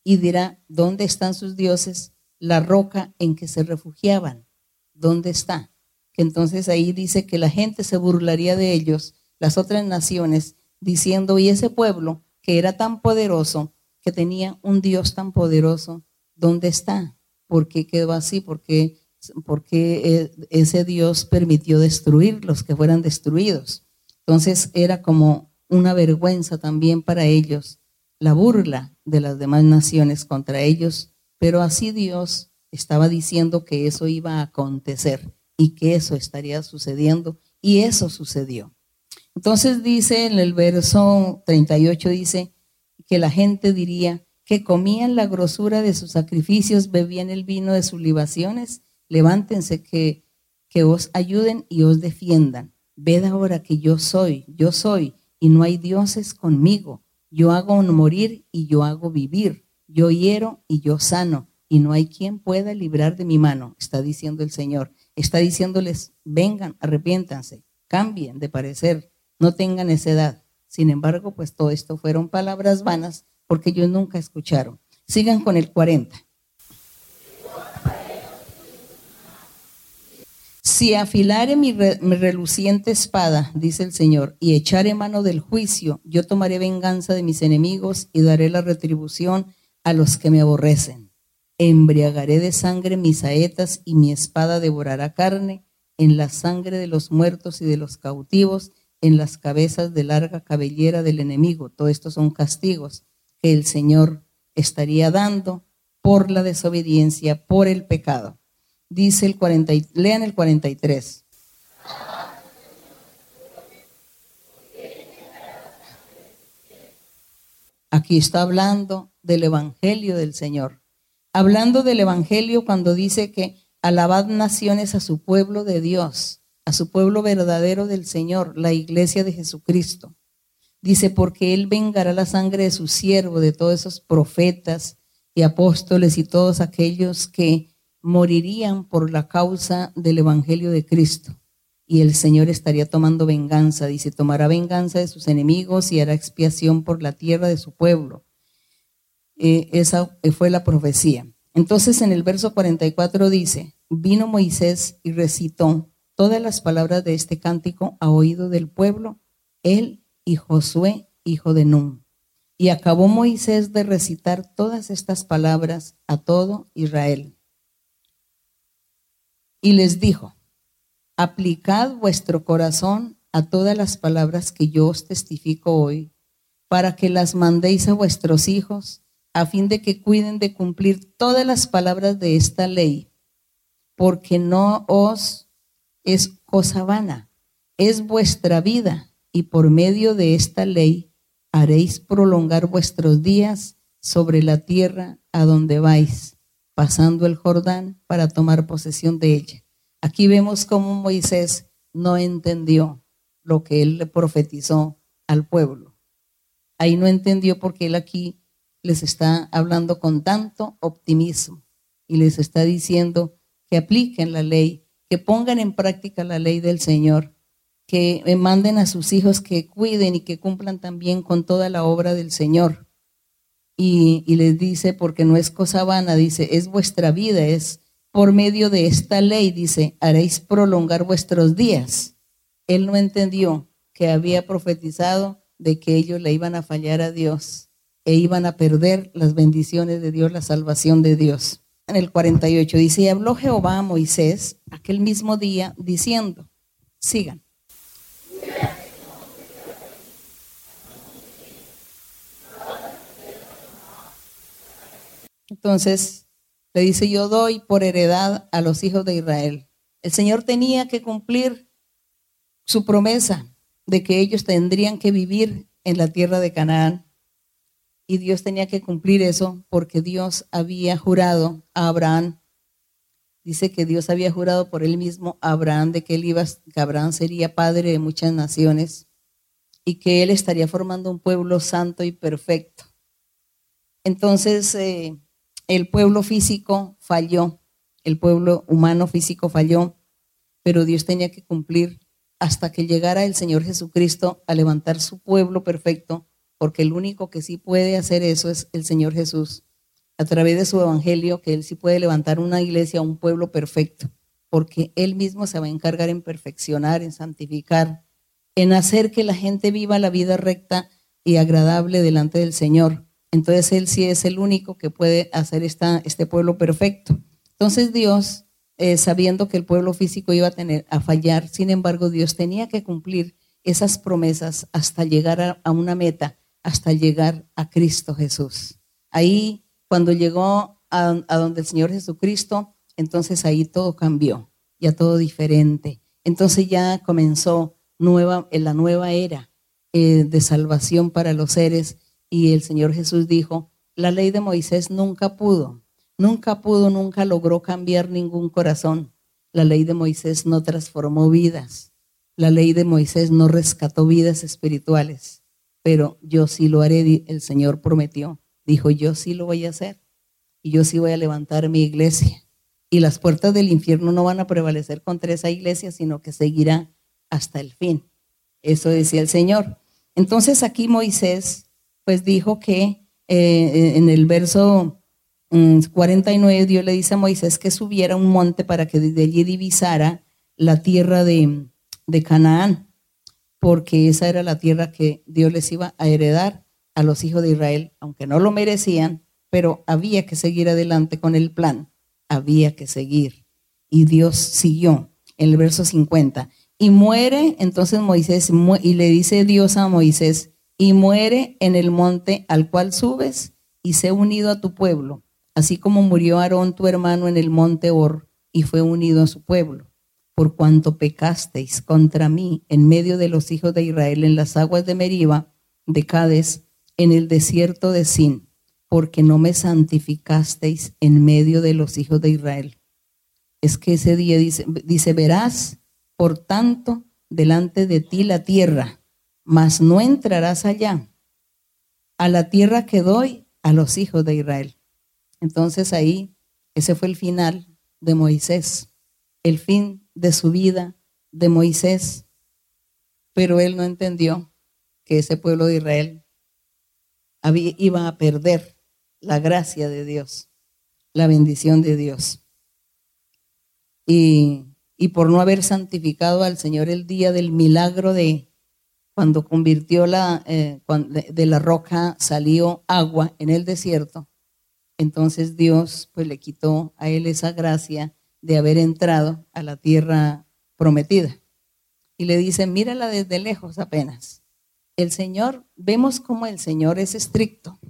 A: Y dirá, ¿dónde están sus dioses? La roca en que se refugiaban, ¿dónde está? Que entonces ahí dice que la gente se burlaría de ellos las otras naciones, diciendo, y ese pueblo que era tan poderoso, que tenía un Dios tan poderoso, ¿dónde está? ¿Por qué quedó así? ¿Por qué, porque ese Dios permitió destruir los que fueran destruidos? Entonces era como una vergüenza también para ellos, la burla de las demás naciones contra ellos, pero así Dios estaba diciendo que eso iba a acontecer y que eso estaría sucediendo y eso sucedió. Entonces dice en el verso 38, dice que la gente diría que comían la grosura de sus sacrificios, bebían el vino de sus libaciones. Levántense que, que os ayuden y os defiendan. Ved ahora que yo soy, yo soy, y no hay dioses conmigo. Yo hago morir y yo hago vivir. Yo hiero y yo sano, y no hay quien pueda librar de mi mano, está diciendo el Señor. Está diciéndoles, vengan, arrepiéntanse, cambien de parecer, no tengan esa edad. Sin embargo, pues todo esto fueron palabras vanas porque ellos nunca escucharon. Sigan con el 40. Si afilare mi, mi, reluciente espada, dice el Señor, y echaré mano del juicio, yo tomaré venganza de mis enemigos y daré la retribución a los que me aborrecen. Embriagaré de sangre mis saetas y mi espada devorará carne en la sangre de los muertos y de los cautivos en las cabezas de larga cabellera del enemigo. Todo esto son castigos que el Señor estaría dando por la desobediencia, por el pecado. Dice el 40, lean el 43. Aquí está hablando del Evangelio del Señor. Hablando del Evangelio cuando dice que alabad naciones a su pueblo de Dios a su pueblo verdadero del Señor, la iglesia de Jesucristo. Dice, porque Él vengará la sangre de su siervo, de todos esos profetas y apóstoles y todos aquellos que morirían por la causa del Evangelio de Cristo. Y el Señor estaría tomando venganza, dice, tomará venganza de sus enemigos y hará expiación por la tierra de su pueblo. Eh, esa fue la profecía. Entonces en el verso 44 dice, vino Moisés y recitó todas las palabras de este cántico a oído del pueblo, él y Josué, hijo de Nun. Y acabó Moisés de recitar todas estas palabras a todo Israel. Y les dijo, aplicad vuestro corazón a todas las palabras que yo os testifico hoy, para que las mandéis a vuestros hijos, a fin de que cuiden de cumplir todas las palabras de esta ley, porque no os es cosa vana, es vuestra vida, y por medio de esta ley haréis prolongar vuestros días sobre la tierra a donde vais, pasando el Jordán para tomar posesión de ella. Aquí vemos cómo Moisés no entendió lo que él le profetizó al pueblo. Ahí no entendió porque él aquí les está hablando con tanto optimismo y les está diciendo que apliquen la ley, que pongan en práctica la ley del Señor, que manden a sus hijos que cuiden y que cumplan también con toda la obra del Señor. Y, les dice, porque no es cosa vana, dice, es vuestra vida, es por medio de esta ley, dice, haréis prolongar vuestros días. Él no entendió que había profetizado de que ellos le iban a fallar a Dios e iban a perder las bendiciones de Dios, la salvación de Dios. En el 48 dice, y habló Jehová a Moisés aquel mismo día diciendo, sigan. Entonces, le dice, yo doy por heredad a los hijos de Israel. El Señor tenía que cumplir su promesa de que ellos tendrían que vivir en la tierra de Canaán. Y Dios tenía que cumplir eso porque Dios había jurado a Abraham. Dice que Dios había jurado por él mismo a Abraham de que él iba, que Abraham sería padre de muchas naciones y que él estaría formando un pueblo santo y perfecto. Entonces, eh, el pueblo físico falló, el pueblo humano físico falló, pero Dios tenía que cumplir hasta que llegara el Señor Jesucristo a levantar su pueblo perfecto, porque el único que sí puede hacer eso es el Señor Jesús, a través de su evangelio, que Él sí puede levantar una iglesia, un pueblo perfecto, porque Él mismo se va a encargar en perfeccionar, en santificar, en hacer que la gente viva la vida recta y agradable delante del Señor. Entonces Él sí es el único que puede hacer esta, este pueblo perfecto. Entonces Dios, eh, sabiendo que el pueblo físico iba a tener a fallar, sin embargo Dios tenía que cumplir esas promesas hasta llegar a, una meta, hasta llegar a Cristo Jesús. Ahí, cuando llegó a, donde el Señor Jesucristo, entonces ahí todo cambió, ya todo diferente. Entonces ya comenzó nueva, la nueva era eh, de salvación para los seres y el Señor Jesús dijo, la ley de Moisés nunca pudo, nunca pudo, nunca logró cambiar ningún corazón. La ley de Moisés no transformó vidas. La ley de Moisés no rescató vidas espirituales. Pero yo sí lo haré, el Señor prometió. Dijo, yo sí lo voy a hacer. Y yo sí voy a levantar mi iglesia. Y las puertas del infierno no van a prevalecer contra esa iglesia, sino que seguirá hasta el fin. Eso decía el Señor. Entonces aquí Moisés pues dijo que eh, en el verso 49 mm, Dios le dice a Moisés que subiera un monte para que desde allí divisara la tierra de, de Canaán, porque esa era la tierra que Dios les iba a heredar a los hijos de Israel, aunque no lo merecían, pero había que seguir adelante con el plan, había que seguir. Y Dios siguió en el verso 50. Y muere entonces Moisés, y le dice Dios a Moisés, y muere en el monte al cual subes y sé unido a tu pueblo, así como murió Aarón tu hermano en el monte Or y fue unido a su pueblo. Por cuanto pecasteis contra mí en medio de los hijos de Israel en las aguas de Meriba, de Cades, en el desierto de Sin, porque no me santificasteis en medio de los hijos de Israel. Es que ese día dice, dice verás, por tanto, delante de ti la tierra mas no entrarás allá, a la tierra que doy a los hijos de Israel. Entonces ahí, ese fue el final de Moisés, el fin de su vida de Moisés, pero él no entendió que ese pueblo de Israel iba a perder la gracia de Dios, la bendición de Dios. Y, y por no haber santificado al Señor el día del milagro de cuando convirtió la, eh, de la roca salió agua en el desierto, entonces Dios pues le quitó a él esa gracia de haber entrado a la tierra prometida. y le dice, mírala desde lejos apenas. El Señor, vemos como el Señor es estricto.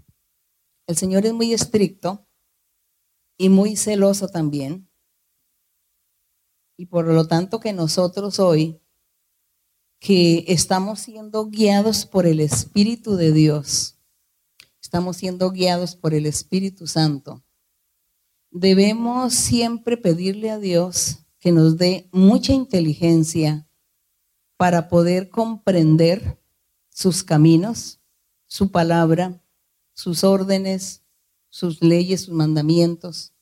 A: El Señor es muy estricto y muy celoso también. Y por lo tanto que nosotros hoy, que estamos siendo guiados por el Espíritu de Dios, estamos siendo guiados por el Espíritu Santo, debemos siempre pedirle a Dios que nos dé mucha inteligencia para poder comprender sus caminos, su palabra, sus órdenes, sus leyes, sus mandamientos,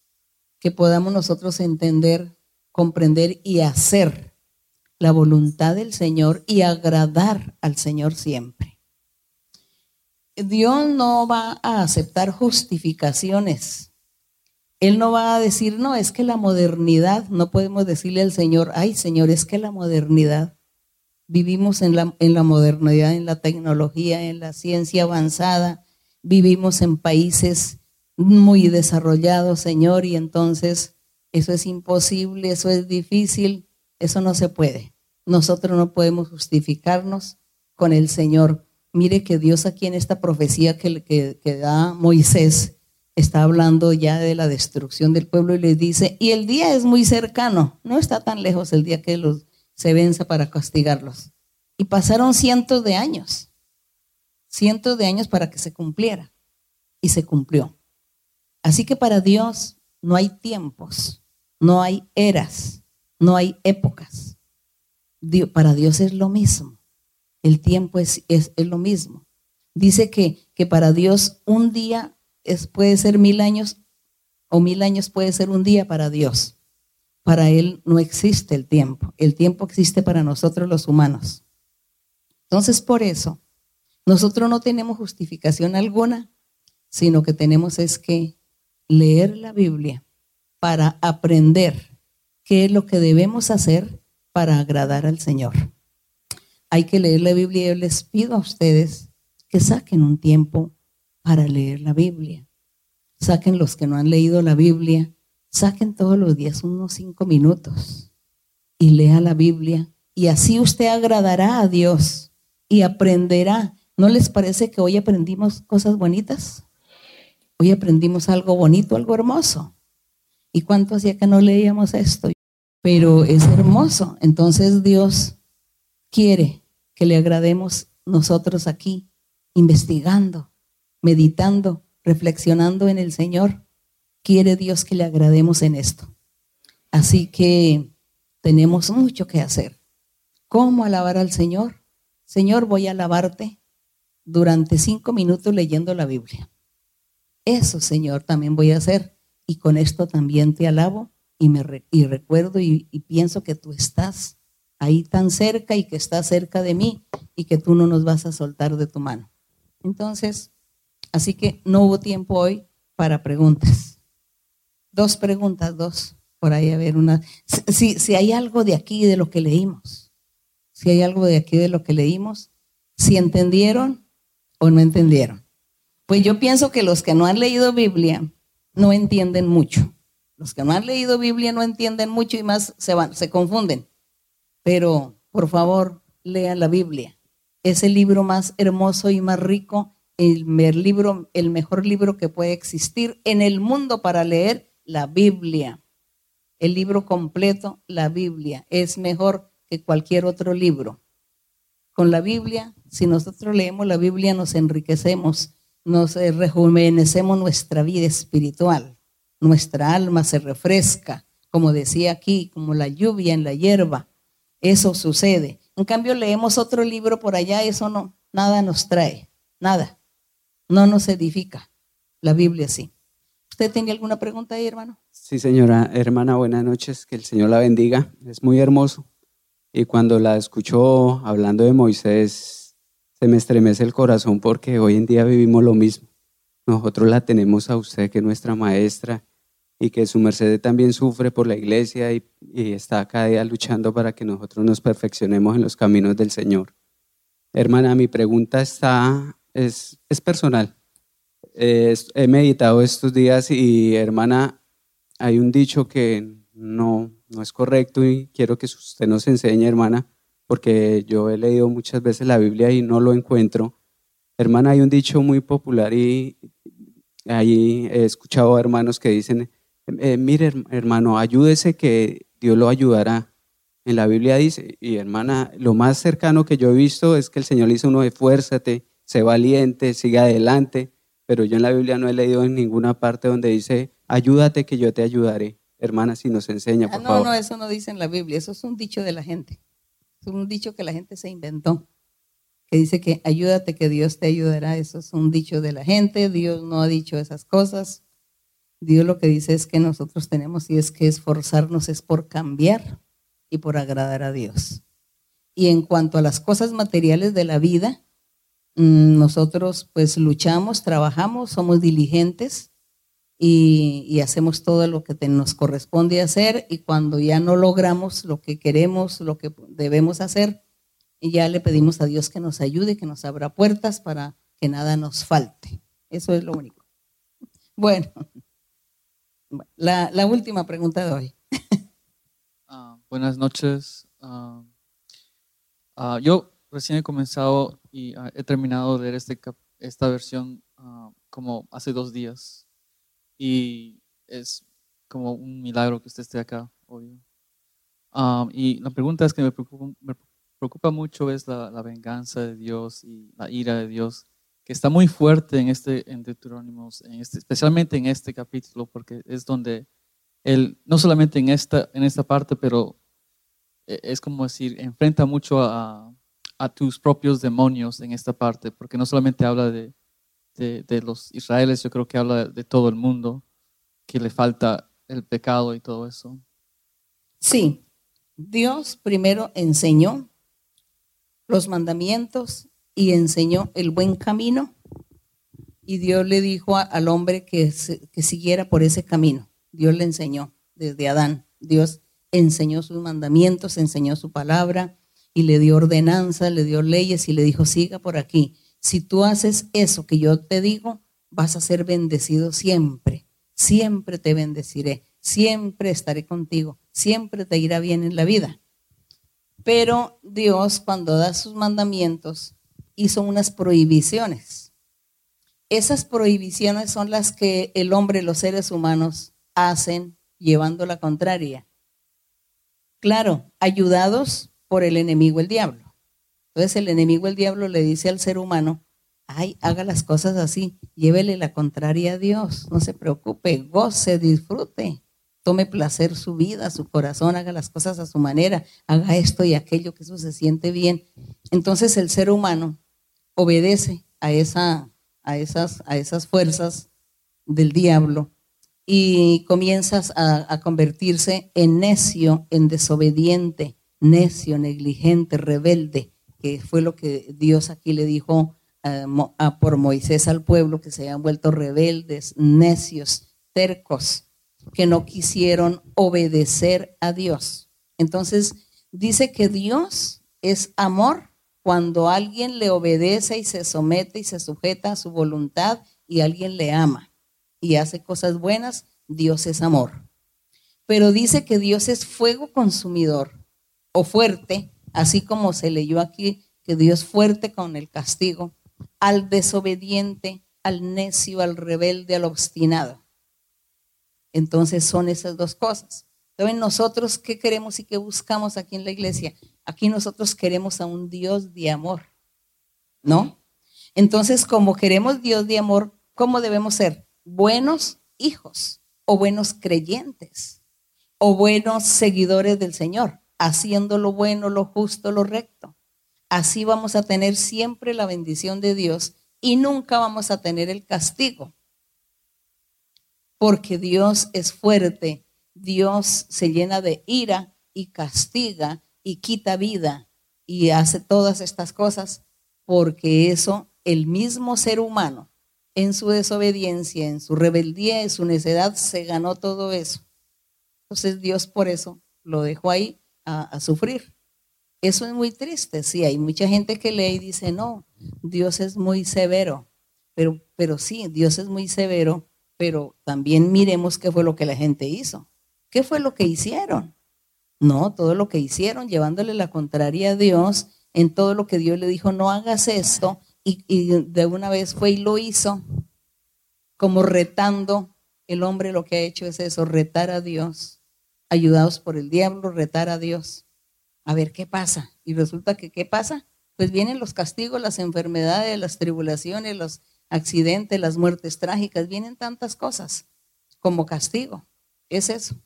A: que podamos nosotros entender, comprender y hacer la voluntad del Señor y agradar al Señor siempre. Dios no va a aceptar justificaciones. Él no va a decir, no, es que la modernidad, no podemos decirle al Señor, ay Señor, es que la modernidad vivimos en la, en la modernidad, en la tecnología, en la ciencia avanzada, vivimos en países muy desarrollados, Señor, y entonces eso es imposible, eso es difícil, eso no se puede. Nosotros no podemos justificarnos con el Señor. Mire que Dios aquí en esta profecía que, que, que da Moisés está hablando ya de la destrucción del pueblo y les dice, y el día es muy cercano, no está tan lejos el día que los se venza para castigarlos. Y pasaron cientos de años, cientos de años para que se cumpliera. Y se cumplió. Así que para Dios no hay tiempos, no hay eras, no hay épocas. para Dios es lo mismo. El tiempo es, es, lo mismo. Dice que, que, para Dios un día puede ser mil años o mil años puede ser un día para Dios para Él no existe el tiempo. El tiempo existe para nosotros los humanos. Entonces, por eso, nosotros no tenemos justificación alguna, sino que tenemos es que leer la Biblia para aprender qué es lo que debemos hacer para agradar al Señor. Hay que leer la Biblia y yo les pido a ustedes que saquen un tiempo para leer la Biblia. Saquen los que no han leído la Biblia Saquen todos los días unos cinco minutos y lea la Biblia y así usted agradará a Dios y aprenderá. ¿No les parece que hoy aprendimos cosas bonitas? Hoy aprendimos algo bonito, algo hermoso. ¿Y cuánto hacía que no leíamos esto? Pero es hermoso. Entonces Dios quiere que le agrademos nosotros aquí, investigando, meditando, reflexionando en el Señor quiere Dios que le agrademos en esto. Así que tenemos mucho que hacer. ¿Cómo alabar al Señor? Señor, voy a alabarte durante cinco minutos leyendo la Biblia. Eso, Señor, también voy a hacer. Y con esto también te alabo y, me y recuerdo y, y pienso que tú estás ahí tan cerca y que estás cerca de mí y que tú no nos vas a soltar de tu mano. Entonces, así que no hubo tiempo hoy para preguntas. Dos preguntas, dos, por ahí a ver una. Si, si hay algo de aquí de lo que leímos, si hay algo de aquí de lo que leímos, si entendieron o no entendieron. Pues yo pienso que los que no han leído Biblia no entienden mucho. Los que no han leído Biblia no entienden mucho y más se, van, se confunden. Pero, por favor, lean la Biblia. Es el libro más hermoso y más rico, el, libro, el mejor libro que puede existir en el mundo para leer la Biblia. El libro completo, la Biblia, es mejor que cualquier otro libro. Con la Biblia, si nosotros leemos la Biblia, nos enriquecemos, nos rejuvenecemos nuestra vida espiritual, nuestra alma se refresca, como decía aquí, como la lluvia en la hierba. Eso sucede. En cambio, leemos otro libro por allá, eso no, nada nos trae, nada. No nos edifica. La Biblia sí. ¿Usted tiene alguna pregunta ahí, hermano?
B: Sí, señora, hermana, buenas noches, que el Señor la bendiga. Es muy hermoso. Y cuando la escucho hablando de Moisés, se me estremece el corazón porque hoy en día vivimos lo mismo. Nosotros la tenemos a usted, que es nuestra maestra, y que su merced también sufre por la iglesia y, y, está cada día luchando para que nosotros nos perfeccionemos en los caminos del Señor. Hermana, mi pregunta está, es, es personal he meditado estos días y hermana, hay un dicho que no, no es correcto y quiero que usted nos enseñe, hermana, porque yo he leído muchas veces la Biblia y no lo encuentro. Hermana, hay un dicho muy popular y ahí he escuchado a hermanos que dicen, eh, mire hermano, ayúdese que Dios lo ayudará. En la Biblia dice, y hermana, lo más cercano que yo he visto es que el Señor dice uno, esfuérzate, sé valiente, siga adelante, pero yo en la Biblia no he leído en ninguna parte donde dice, ayúdate que yo te ayudaré. Hermana, si nos enseña, por
A: ah, no,
B: favor.
A: No, eso no dice en la Biblia, eso es un dicho de la gente. Es un dicho que la gente se inventó, que dice que ayúdate que Dios te ayudará. Eso es un dicho de la gente, Dios no ha dicho esas cosas. Dios lo que dice es que nosotros tenemos y es que esforzarnos es por cambiar y por agradar a Dios. Y en cuanto a las cosas materiales de la vida, nosotros pues luchamos, trabajamos, somos diligentes y, hacemos todo lo que nos corresponde hacer y cuando ya no logramos lo que queremos, lo que debemos hacer, ya le pedimos a Dios que nos ayude, que nos abra puertas para que nada nos falte. Eso es lo único. Bueno. La, última pregunta de hoy.
C: Ah, buenas noches. Ah, ah, yo recién he comenzado y he terminado de leer este, esta versión como hace dos días. Y es como un milagro que usted esté acá hoy. y la pregunta es que me preocupa, mucho es la, la venganza de Dios y la ira de Dios que está muy fuerte en este en Deuterónimos, en este, especialmente en este capítulo, porque es donde él, no solamente en esta, en esta parte, pero e, es como decir, enfrenta mucho a, a tus propios demonios en esta parte, porque no solamente habla de, de, los israelíes, yo creo que habla de todo el mundo, que le falta el pecado y todo eso.
A: Sí, Dios primero enseñó los mandamientos y enseñó el buen camino. Y Dios le dijo al hombre que, que siguiera por ese camino. Dios le enseñó desde Adán. Dios enseñó sus mandamientos, enseñó su palabra y le dio ordenanza, le dio leyes y le dijo, siga por aquí. Si tú haces eso que yo te digo, vas a ser bendecido siempre. Siempre te bendeciré, siempre estaré contigo, siempre te irá bien en la vida. Pero Dios cuando da sus mandamientos, hizo unas prohibiciones. Esas prohibiciones son las que el hombre, los seres humanos, hacen llevando la contraria. Claro, ayudados por el enemigo, el diablo. Entonces el enemigo, el diablo, le dice al ser humano, ay, haga las cosas así, llévele la contraria a Dios, no se preocupe, goce, disfrute, tome placer su vida, su corazón, haga las cosas a su manera, haga esto y aquello, que eso se siente bien. Entonces el ser humano obedece a, esa, a, esas, a esas fuerzas del diablo y comienzas a, convertirse en necio, en desobediente, necio, negligente, rebelde, que fue lo que Dios aquí le dijo a, por Moisés al pueblo, que se habían vuelto rebeldes, necios, tercos, que no quisieron obedecer a Dios. Entonces, dice que Dios es amor cuando alguien le obedece y se somete y se sujeta a su voluntad y alguien le ama y hace cosas buenas, Dios es amor. Pero dice que Dios es fuego consumidor o fuerte, así como se leyó aquí que Dios fuerte con el castigo al desobediente, al necio, al rebelde, al obstinado. Entonces son esas dos cosas. Entonces nosotros, ¿qué queremos y qué buscamos aquí en la iglesia? Aquí nosotros queremos a un Dios de amor, ¿no? Entonces, como queremos Dios de amor, ¿cómo debemos ser? Buenos hijos o buenos creyentes o buenos seguidores del Señor, haciendo lo bueno, lo justo, lo recto. Así vamos a tener siempre la bendición de Dios y nunca vamos a tener el castigo. Porque Dios es fuerte, Dios se llena de ira y castiga y quita vida y hace todas estas cosas porque eso el mismo ser humano en su desobediencia, en su rebeldía, en su necedad, se ganó todo eso. Entonces Dios por eso lo dejó ahí a, sufrir. Eso es muy triste, sí, hay mucha gente que lee y dice, no, Dios es muy severo, pero, pero sí, Dios es muy severo, pero también miremos qué fue lo que la gente hizo, qué fue lo que hicieron. No, todo lo que hicieron, llevándole la contraria a Dios, en todo lo que Dios le dijo, no hagas esto, y, y de una vez fue y lo hizo, como retando. El hombre lo que ha hecho es eso, retar a Dios, ayudados por el diablo, retar a Dios. A ver qué pasa. Y resulta que, ¿qué pasa? Pues vienen los castigos, las enfermedades, las tribulaciones, los accidentes, las muertes trágicas, vienen tantas cosas como castigo. Es eso.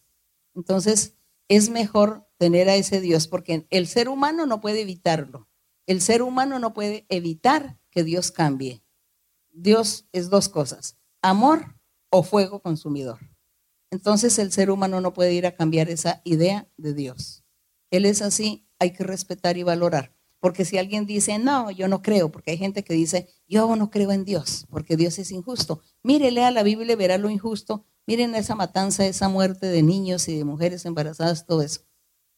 A: Entonces, es mejor tener a ese Dios porque el ser humano no puede evitarlo. El ser humano no puede evitar que Dios cambie. Dios es dos cosas, amor o fuego consumidor. Entonces el ser humano no puede ir a cambiar esa idea de Dios. Él es así, hay que respetar y valorar. Porque si alguien dice, no, yo no creo, porque hay gente que dice, yo no creo en Dios, porque Dios es injusto. Mire, lea la Biblia y verá lo injusto. Miren esa matanza, esa muerte de niños y de mujeres embarazadas, todo eso.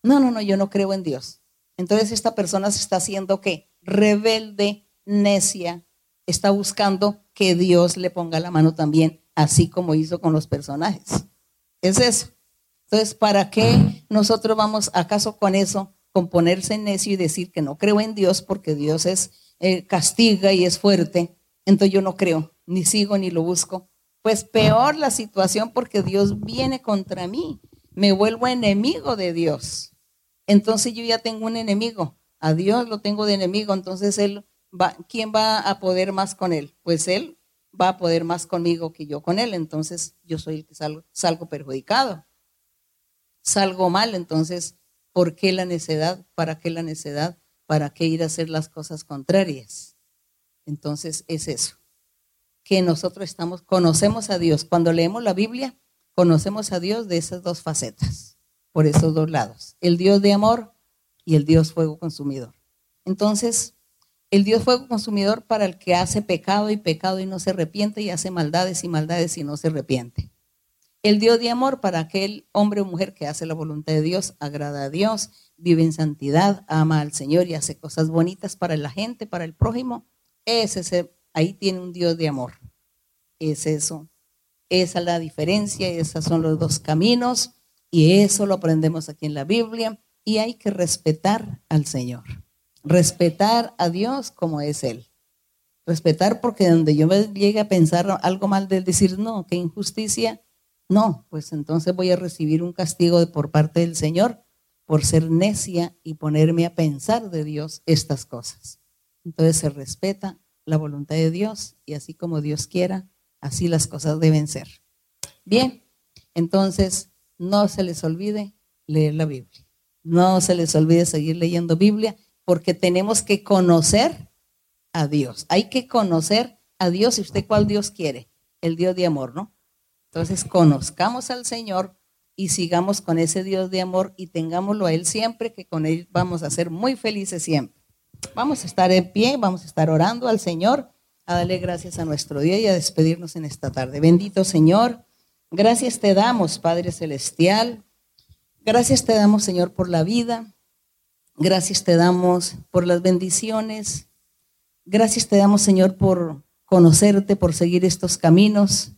A: No, no, no, yo no creo en Dios. Entonces esta persona se está haciendo qué? Rebelde, necia, está buscando que Dios le ponga la mano también, así como hizo con los personajes. Es eso. Entonces, ¿para qué nosotros vamos acaso con eso? con ponerse necio y decir que no creo en Dios porque Dios es eh, castiga y es fuerte, entonces yo no creo, ni sigo ni lo busco. Pues peor la situación porque Dios viene contra mí, me vuelvo enemigo de Dios. Entonces yo ya tengo un enemigo, a Dios lo tengo de enemigo, entonces él va, ¿quién va a poder más con él? Pues él va a poder más conmigo que yo con él, entonces yo soy el que salgo, salgo perjudicado. Salgo mal, entonces ¿Por qué la necedad? ¿Para qué la necedad? ¿Para qué ir a hacer las cosas contrarias? Entonces es eso, que nosotros estamos, conocemos a Dios. Cuando leemos la Biblia, conocemos a Dios de esas dos facetas, por esos dos lados, el Dios de amor y el Dios fuego consumidor. Entonces, el Dios fuego consumidor para el que hace pecado y pecado y no se arrepiente y hace maldades y maldades y no se arrepiente. El Dios de amor para aquel hombre o mujer que hace la voluntad de Dios, agrada a Dios, vive en santidad, ama al Señor y hace cosas bonitas para la gente, para el prójimo. Ese, ahí tiene un Dios de amor. Es eso. Esa es la diferencia, esos son los dos caminos y eso lo aprendemos aquí en la Biblia y hay que respetar al Señor. Respetar a Dios como es Él. Respetar porque donde yo me llegue a pensar algo mal de él, decir, no, qué injusticia, no, pues entonces voy a recibir un castigo por parte del Señor por ser necia y ponerme a pensar de Dios estas cosas. Entonces se respeta la voluntad de Dios y así como Dios quiera, así las cosas deben ser. Bien, entonces no se les olvide leer la Biblia. No se les olvide seguir leyendo Biblia porque tenemos que conocer a Dios. Hay que conocer a Dios y usted cuál Dios quiere, el Dios de amor, ¿no? Entonces, conozcamos al Señor y sigamos con ese Dios de amor y tengámoslo a Él siempre, que con Él vamos a ser muy felices siempre. Vamos a estar en pie, vamos a estar orando al Señor, a darle gracias a nuestro Dios y a despedirnos en esta tarde. Bendito Señor, gracias te damos, Padre Celestial. Gracias te damos, Señor, por la vida. Gracias te damos por las bendiciones. Gracias te damos, Señor, por conocerte, por seguir estos caminos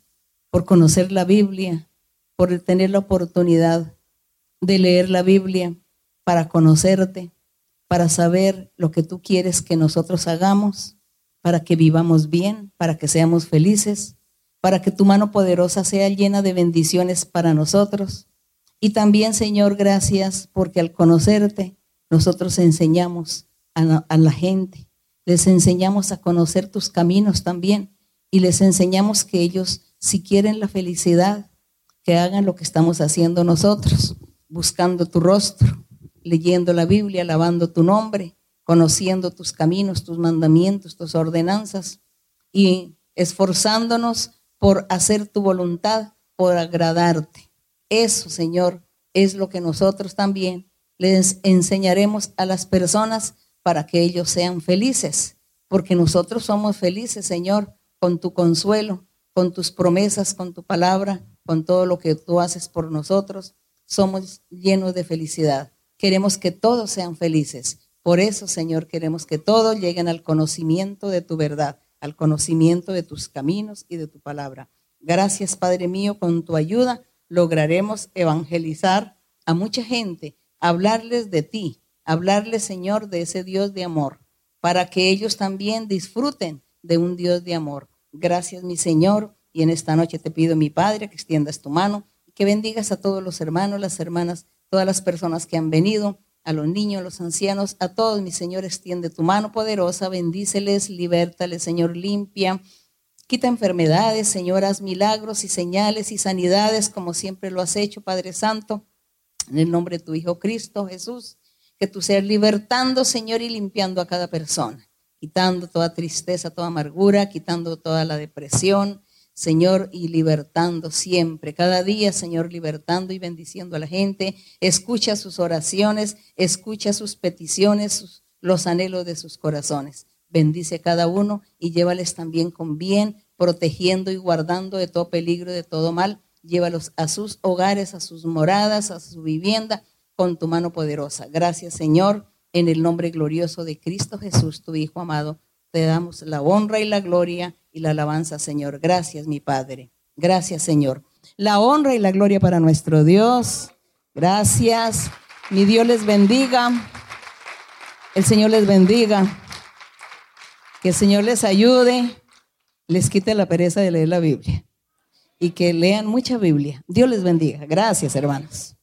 A: por conocer la Biblia, por tener la oportunidad de leer la Biblia, para conocerte, para saber lo que tú quieres que nosotros hagamos, para que vivamos bien, para que seamos felices, para que tu mano poderosa sea llena de bendiciones para nosotros. Y también, Señor, gracias porque al conocerte, nosotros enseñamos a la, gente, les enseñamos a conocer tus caminos también y les enseñamos que ellos si quieren la felicidad, que hagan lo que estamos haciendo nosotros, buscando tu rostro, leyendo la Biblia, alabando tu nombre, conociendo tus caminos, tus mandamientos, tus ordenanzas y esforzándonos por hacer tu voluntad, por agradarte. Eso, Señor, es lo que nosotros también les enseñaremos a las personas para que ellos sean felices, porque nosotros somos felices, Señor, con tu consuelo, con tus promesas, con tu palabra, con todo lo que tú haces por nosotros. Somos llenos de felicidad. Queremos que todos sean felices. Por eso, Señor, queremos que todos lleguen al conocimiento de tu verdad, al conocimiento de tus caminos y de tu palabra. Gracias, Padre mío, con tu ayuda lograremos evangelizar a mucha gente hablarles de ti, hablarles, Señor, de ese Dios de amor, para que ellos también disfruten de un Dios de amor. Gracias, mi Señor, y en esta noche te pido, mi Padre, que extiendas tu mano y que bendigas a todos los hermanos, las hermanas, todas las personas que han venido, a los niños, a los ancianos, a todos, mi Señor, extiende tu mano poderosa, bendíceles, libértales, Señor, limpia. Quita enfermedades, Señor, haz milagros y señales y sanidades como siempre lo has hecho, Padre Santo. En el nombre de tu Hijo Cristo Jesús, que tú seas libertando, Señor, y limpiando a cada persona, quitando toda tristeza, toda amargura, quitando toda la depresión, Señor, y libertando siempre, cada día, Señor, libertando y bendiciendo a la gente. Escucha sus oraciones, escucha sus peticiones, los anhelos de sus corazones. Bendice a cada uno y llévales también con bien, protegiendo y guardando de todo peligro, de todo mal. Llévalos a sus hogares, a sus moradas, a su vivienda, con tu mano poderosa. Gracias, Señor, en el nombre glorioso de Cristo Jesús, tu Hijo amado. Te damos la honra y la gloria y la alabanza, Señor. Gracias, mi Padre. Gracias, Señor. La honra y la gloria para nuestro Dios. Gracias. Mi Dios les bendiga. El Señor les bendiga. Que el Señor les ayude. Les quite la pereza de leer la Biblia. Y que lean mucha Biblia. Dios les bendiga. Gracias, hermanos.